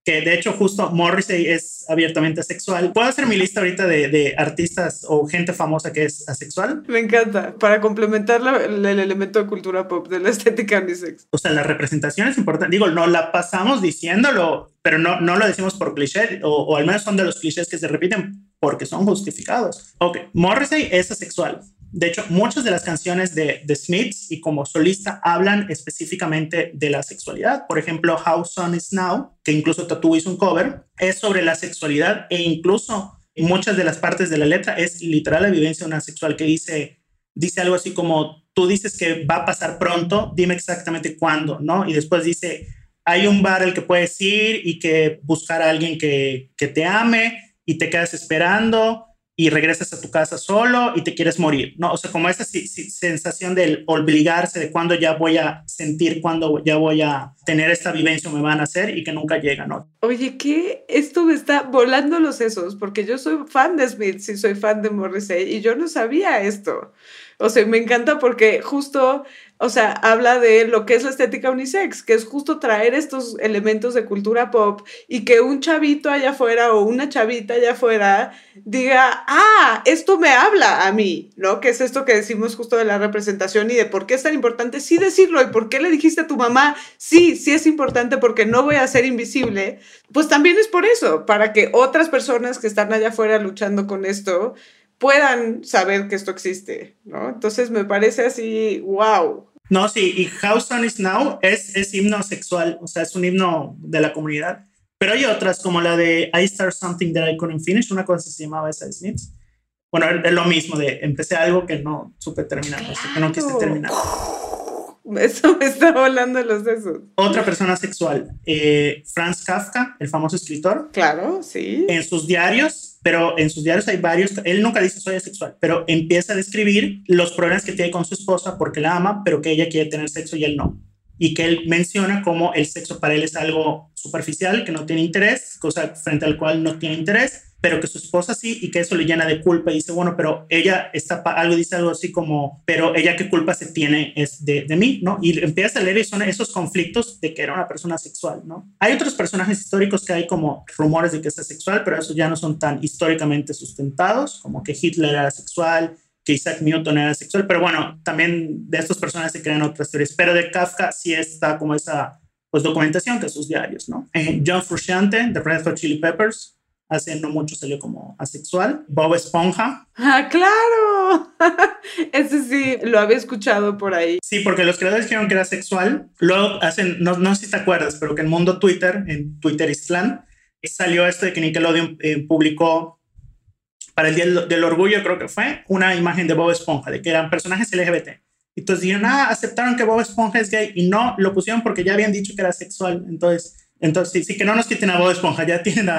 que de hecho justo Morrissey es abiertamente asexual. ¿Puedo hacer mi lista ahorita de, artistas o gente famosa que es asexual? Me encanta, para complementar el, elemento de cultura pop, de la estética unisex. O sea, la representación es importante. Digo, no la pasamos diciéndolo, pero no, no lo decimos por cliché, o, o al menos son de los clichés que se repiten porque son justificados. Ok, Morrissey es asexual. De hecho, muchas de las canciones de, The Smiths y como solista hablan específicamente de la sexualidad. Por ejemplo, How Sun Is Now, que incluso Tattoo hizo un cover, es sobre la sexualidad e incluso muchas de las partes de la letra es literal la vivencia de una sexual que dice, dice algo así como, tú dices que va a pasar pronto, dime exactamente cuándo, ¿no? Y después dice, hay un bar al que puedes ir y que buscar a alguien que, que te ame y te quedas esperando y regresas a tu casa solo y te quieres morir, ¿no? O sea, como esa sensación del obligarse de cuándo ya voy a sentir, cuándo ya voy a tener esta vivencia me van a hacer y que nunca llega, ¿no? Oye, ¿qué? Esto me está volando los sesos porque yo soy fan de Smith, sí soy fan de Morrissey y yo no sabía esto. O sea, me encanta porque justo, o sea, habla de lo que es la estética unisex, que es justo traer estos elementos de cultura pop y que un chavito allá afuera o una chavita allá afuera diga, ah, esto me habla a mí, ¿no? Que es esto que decimos justo de la representación y de por qué es tan importante sí decirlo y por qué le dijiste a tu mamá, sí, sí es importante porque no voy a ser invisible. Pues también es por eso, para que otras personas que están allá afuera luchando con esto, puedan saber que esto existe, ¿no? Entonces me parece así, wow. No, sí, y How Sun Is Now es, es himno sexual, o sea, es un himno de la comunidad. Pero hay otras, como la de I Start Something That I Couldn't Finish, una cosa se llamaba esa de Smiths. Bueno, es lo mismo, de empecé algo que no supe terminar, que no quise terminar. Eso me está volando los sesos. Otra persona sexual, eh, Franz Kafka, el famoso escritor. Claro, sí. En sus diarios, pero en sus diarios hay varios, él nunca dice soy asexual, pero empieza a describir los problemas que tiene con su esposa porque la ama, pero que ella quiere tener sexo y él no. Y que él menciona como el sexo para él es algo superficial, que no tiene interés, cosa frente al cual no tiene interés pero que su esposa sí y que eso le llena de culpa y dice, bueno, pero ella está, algo dice algo así como, pero ella qué culpa se tiene es de, de mí, ¿no? Y empieza a leer y son esos conflictos de que era una persona sexual, ¿no? Hay otros personajes históricos que hay como rumores de que es sexual, pero esos ya no son tan históricamente sustentados, como que Hitler era sexual, que Isaac Newton era sexual, pero bueno, también de estos personajes se crean otras teorías, pero de Kafka sí está como esa pues documentación que sus diarios, ¿no? Eh, John Frusciante, de Red Hot Chili Peppers, hace no mucho salió como asexual. Bob Esponja. Ah, claro. Ese sí, lo había escuchado por ahí. Sí, porque los creadores dijeron que era sexual. Luego hacen, no, no sé si te acuerdas, pero que en mundo Twitter, en Twitter Islam, salió esto de que Nickelodeon eh, publicó para el Día del Orgullo, creo que fue, una imagen de Bob Esponja, de que eran personajes LGBT. Entonces dijeron, ah, aceptaron que Bob Esponja es gay y no lo pusieron porque ya habían dicho que era sexual. Entonces, entonces sí, que no nos quiten a Bob Esponja, ya tienen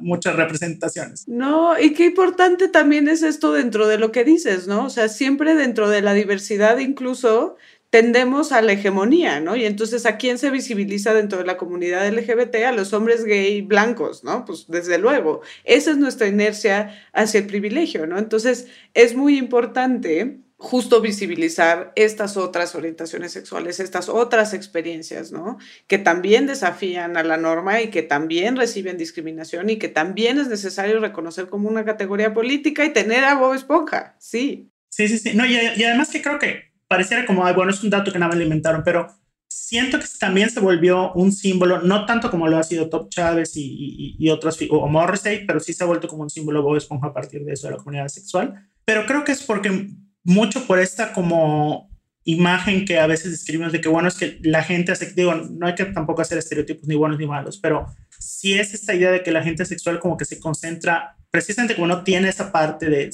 muchas representaciones. No, y qué importante también es esto dentro de lo que dices, ¿no? O sea, siempre dentro de la diversidad incluso tendemos a la hegemonía, ¿no? Y entonces, ¿a quién se visibiliza dentro de la comunidad LGBT? A los hombres gay blancos, ¿no? Pues desde luego, esa es nuestra inercia hacia el privilegio, ¿no? Entonces, es muy importante justo visibilizar estas otras orientaciones sexuales, estas otras experiencias, ¿no? Que también desafían a la norma y que también reciben discriminación y que también es necesario reconocer como una categoría política y tener a Bob Esponja, sí. Sí, sí, sí. No, y, y además que creo que pareciera como, bueno, es un dato que nada más alimentaron, pero siento que también se volvió un símbolo, no tanto como lo ha sido Top Chávez y, y, y otros, o Morrissey, pero sí se ha vuelto como un símbolo Bob Esponja a partir de eso de la comunidad sexual. Pero creo que es porque mucho por esta como imagen que a veces describimos de que bueno es que la gente digo, no hay que tampoco hacer estereotipos ni buenos ni malos, pero sí es esta idea de que la gente sexual como que se concentra, precisamente como no tiene esa parte de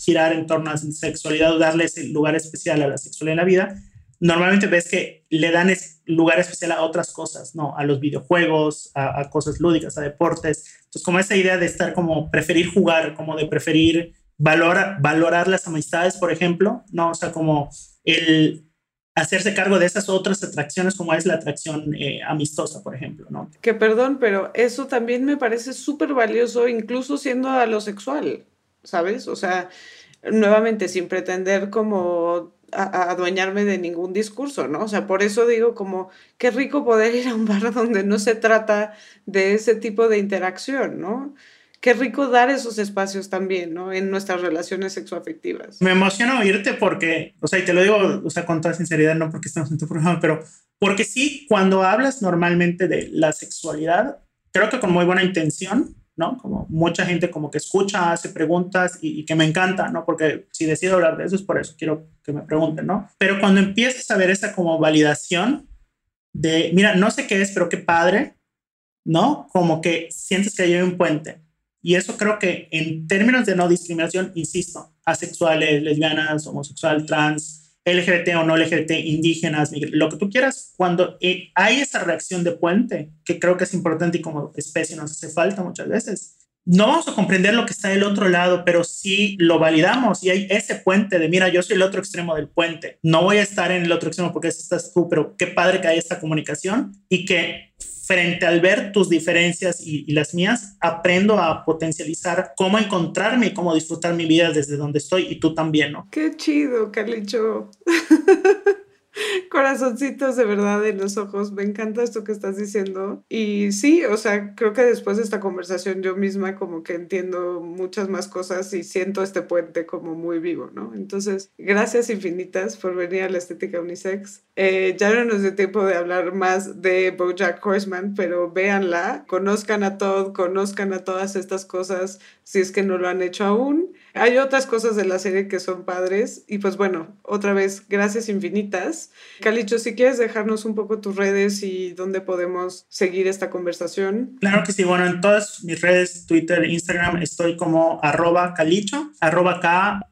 girar en torno a la sexualidad o darle ese lugar especial a la sexualidad en la vida, normalmente ves que le dan lugar especial a otras cosas, ¿no? A los videojuegos, a, cosas lúdicas, a deportes. Entonces, como esa idea de estar como preferir jugar, como de preferir valora, valorar las amistades, por ejemplo, ¿no? O sea, como el hacerse cargo de esas otras atracciones como es la atracción eh, amistosa, por ejemplo, ¿no? Que perdón, pero eso también me parece súper valioso, incluso siendo a lo sexual, ¿sabes? O sea, nuevamente, sin pretender como adueñarme de ningún discurso, ¿no? O sea, por eso digo como, qué rico poder ir a un bar donde no se trata de ese tipo de interacción, ¿no? qué rico dar esos espacios también, ¿no? En nuestras relaciones sexoafectivas. Me emociona oírte porque, o sea, y te lo digo, o sea, con toda sinceridad, no porque estamos en tu programa, pero porque sí, cuando hablas normalmente de la sexualidad, creo que con muy buena intención, ¿no? Como mucha gente como que escucha, hace preguntas y, y, que me encanta, ¿no? Porque si decido hablar de eso es por eso, quiero que me pregunten, ¿no? Pero cuando empiezas a ver esa como validación de, mira, no sé qué es, pero qué padre, ¿no? Como que sientes que hay un puente y eso creo que en términos de no discriminación, insisto, asexuales, lesbianas, homosexual, trans, LGBT o no LGBT, indígenas, lo que tú quieras, cuando eh, hay esa reacción de puente, que creo que es importante y como especie nos hace falta muchas veces, no vamos a comprender lo que está del otro lado, pero sí lo validamos y hay ese puente de, mira, yo soy el otro extremo del puente, no voy a estar en el otro extremo porque estás tú, pero qué padre que hay esta comunicación y que frente al ver tus diferencias y, las mías, aprendo a potencializar cómo encontrarme y cómo disfrutar mi vida desde donde estoy y tú también, ¿no? Qué chido, Carlicho. Corazoncitos de verdad en los ojos. Me encanta esto que estás diciendo. Y sí, o sea, creo que después de esta conversación yo misma como que entiendo muchas más cosas y siento este puente como muy vivo, ¿no? Entonces, gracias infinitas por venir a la estética unisex. Eh, ya no nos dio tiempo de hablar más de Bojack Horseman, pero véanla, conozcan a Todd, conozcan a todas estas cosas si es que no lo han hecho aún. Hay otras cosas de la serie que son padres y pues bueno, otra vez, gracias infinitas. Calicho, si quieres dejarnos un poco tus redes y dónde podemos seguir esta conversación. Claro que sí, bueno, en todas mis redes, Twitter, Instagram, estoy como arroba calicho, arroba K-A-L-Y-C-H-O.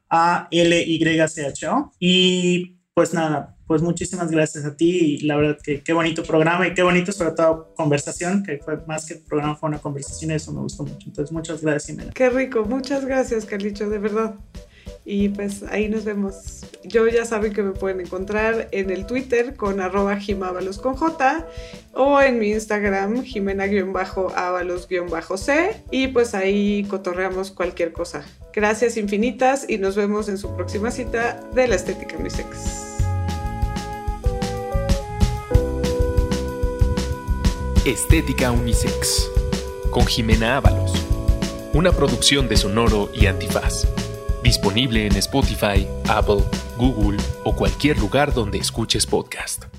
Y pues nada, pues muchísimas gracias a ti y la verdad que qué bonito programa y qué bonito sobre todo conversación, que fue más que programa, fue una conversación y eso me gustó mucho. Entonces muchas gracias, Jimena. Qué rico, muchas gracias, Carlicho, de verdad. Y pues ahí nos vemos. Yo ya saben que me pueden encontrar en el Twitter con arroba jimábalos con J o en mi Instagram jimena-ábalos-c y pues ahí cotorreamos cualquier cosa. Gracias infinitas y nos vemos en su próxima cita de la estética unisex. Estética Unisex, con Jimena Ábalos. Una producción de Sonoro y Antifaz. Disponible en Spotify, Apple, Google o cualquier lugar donde escuches podcast.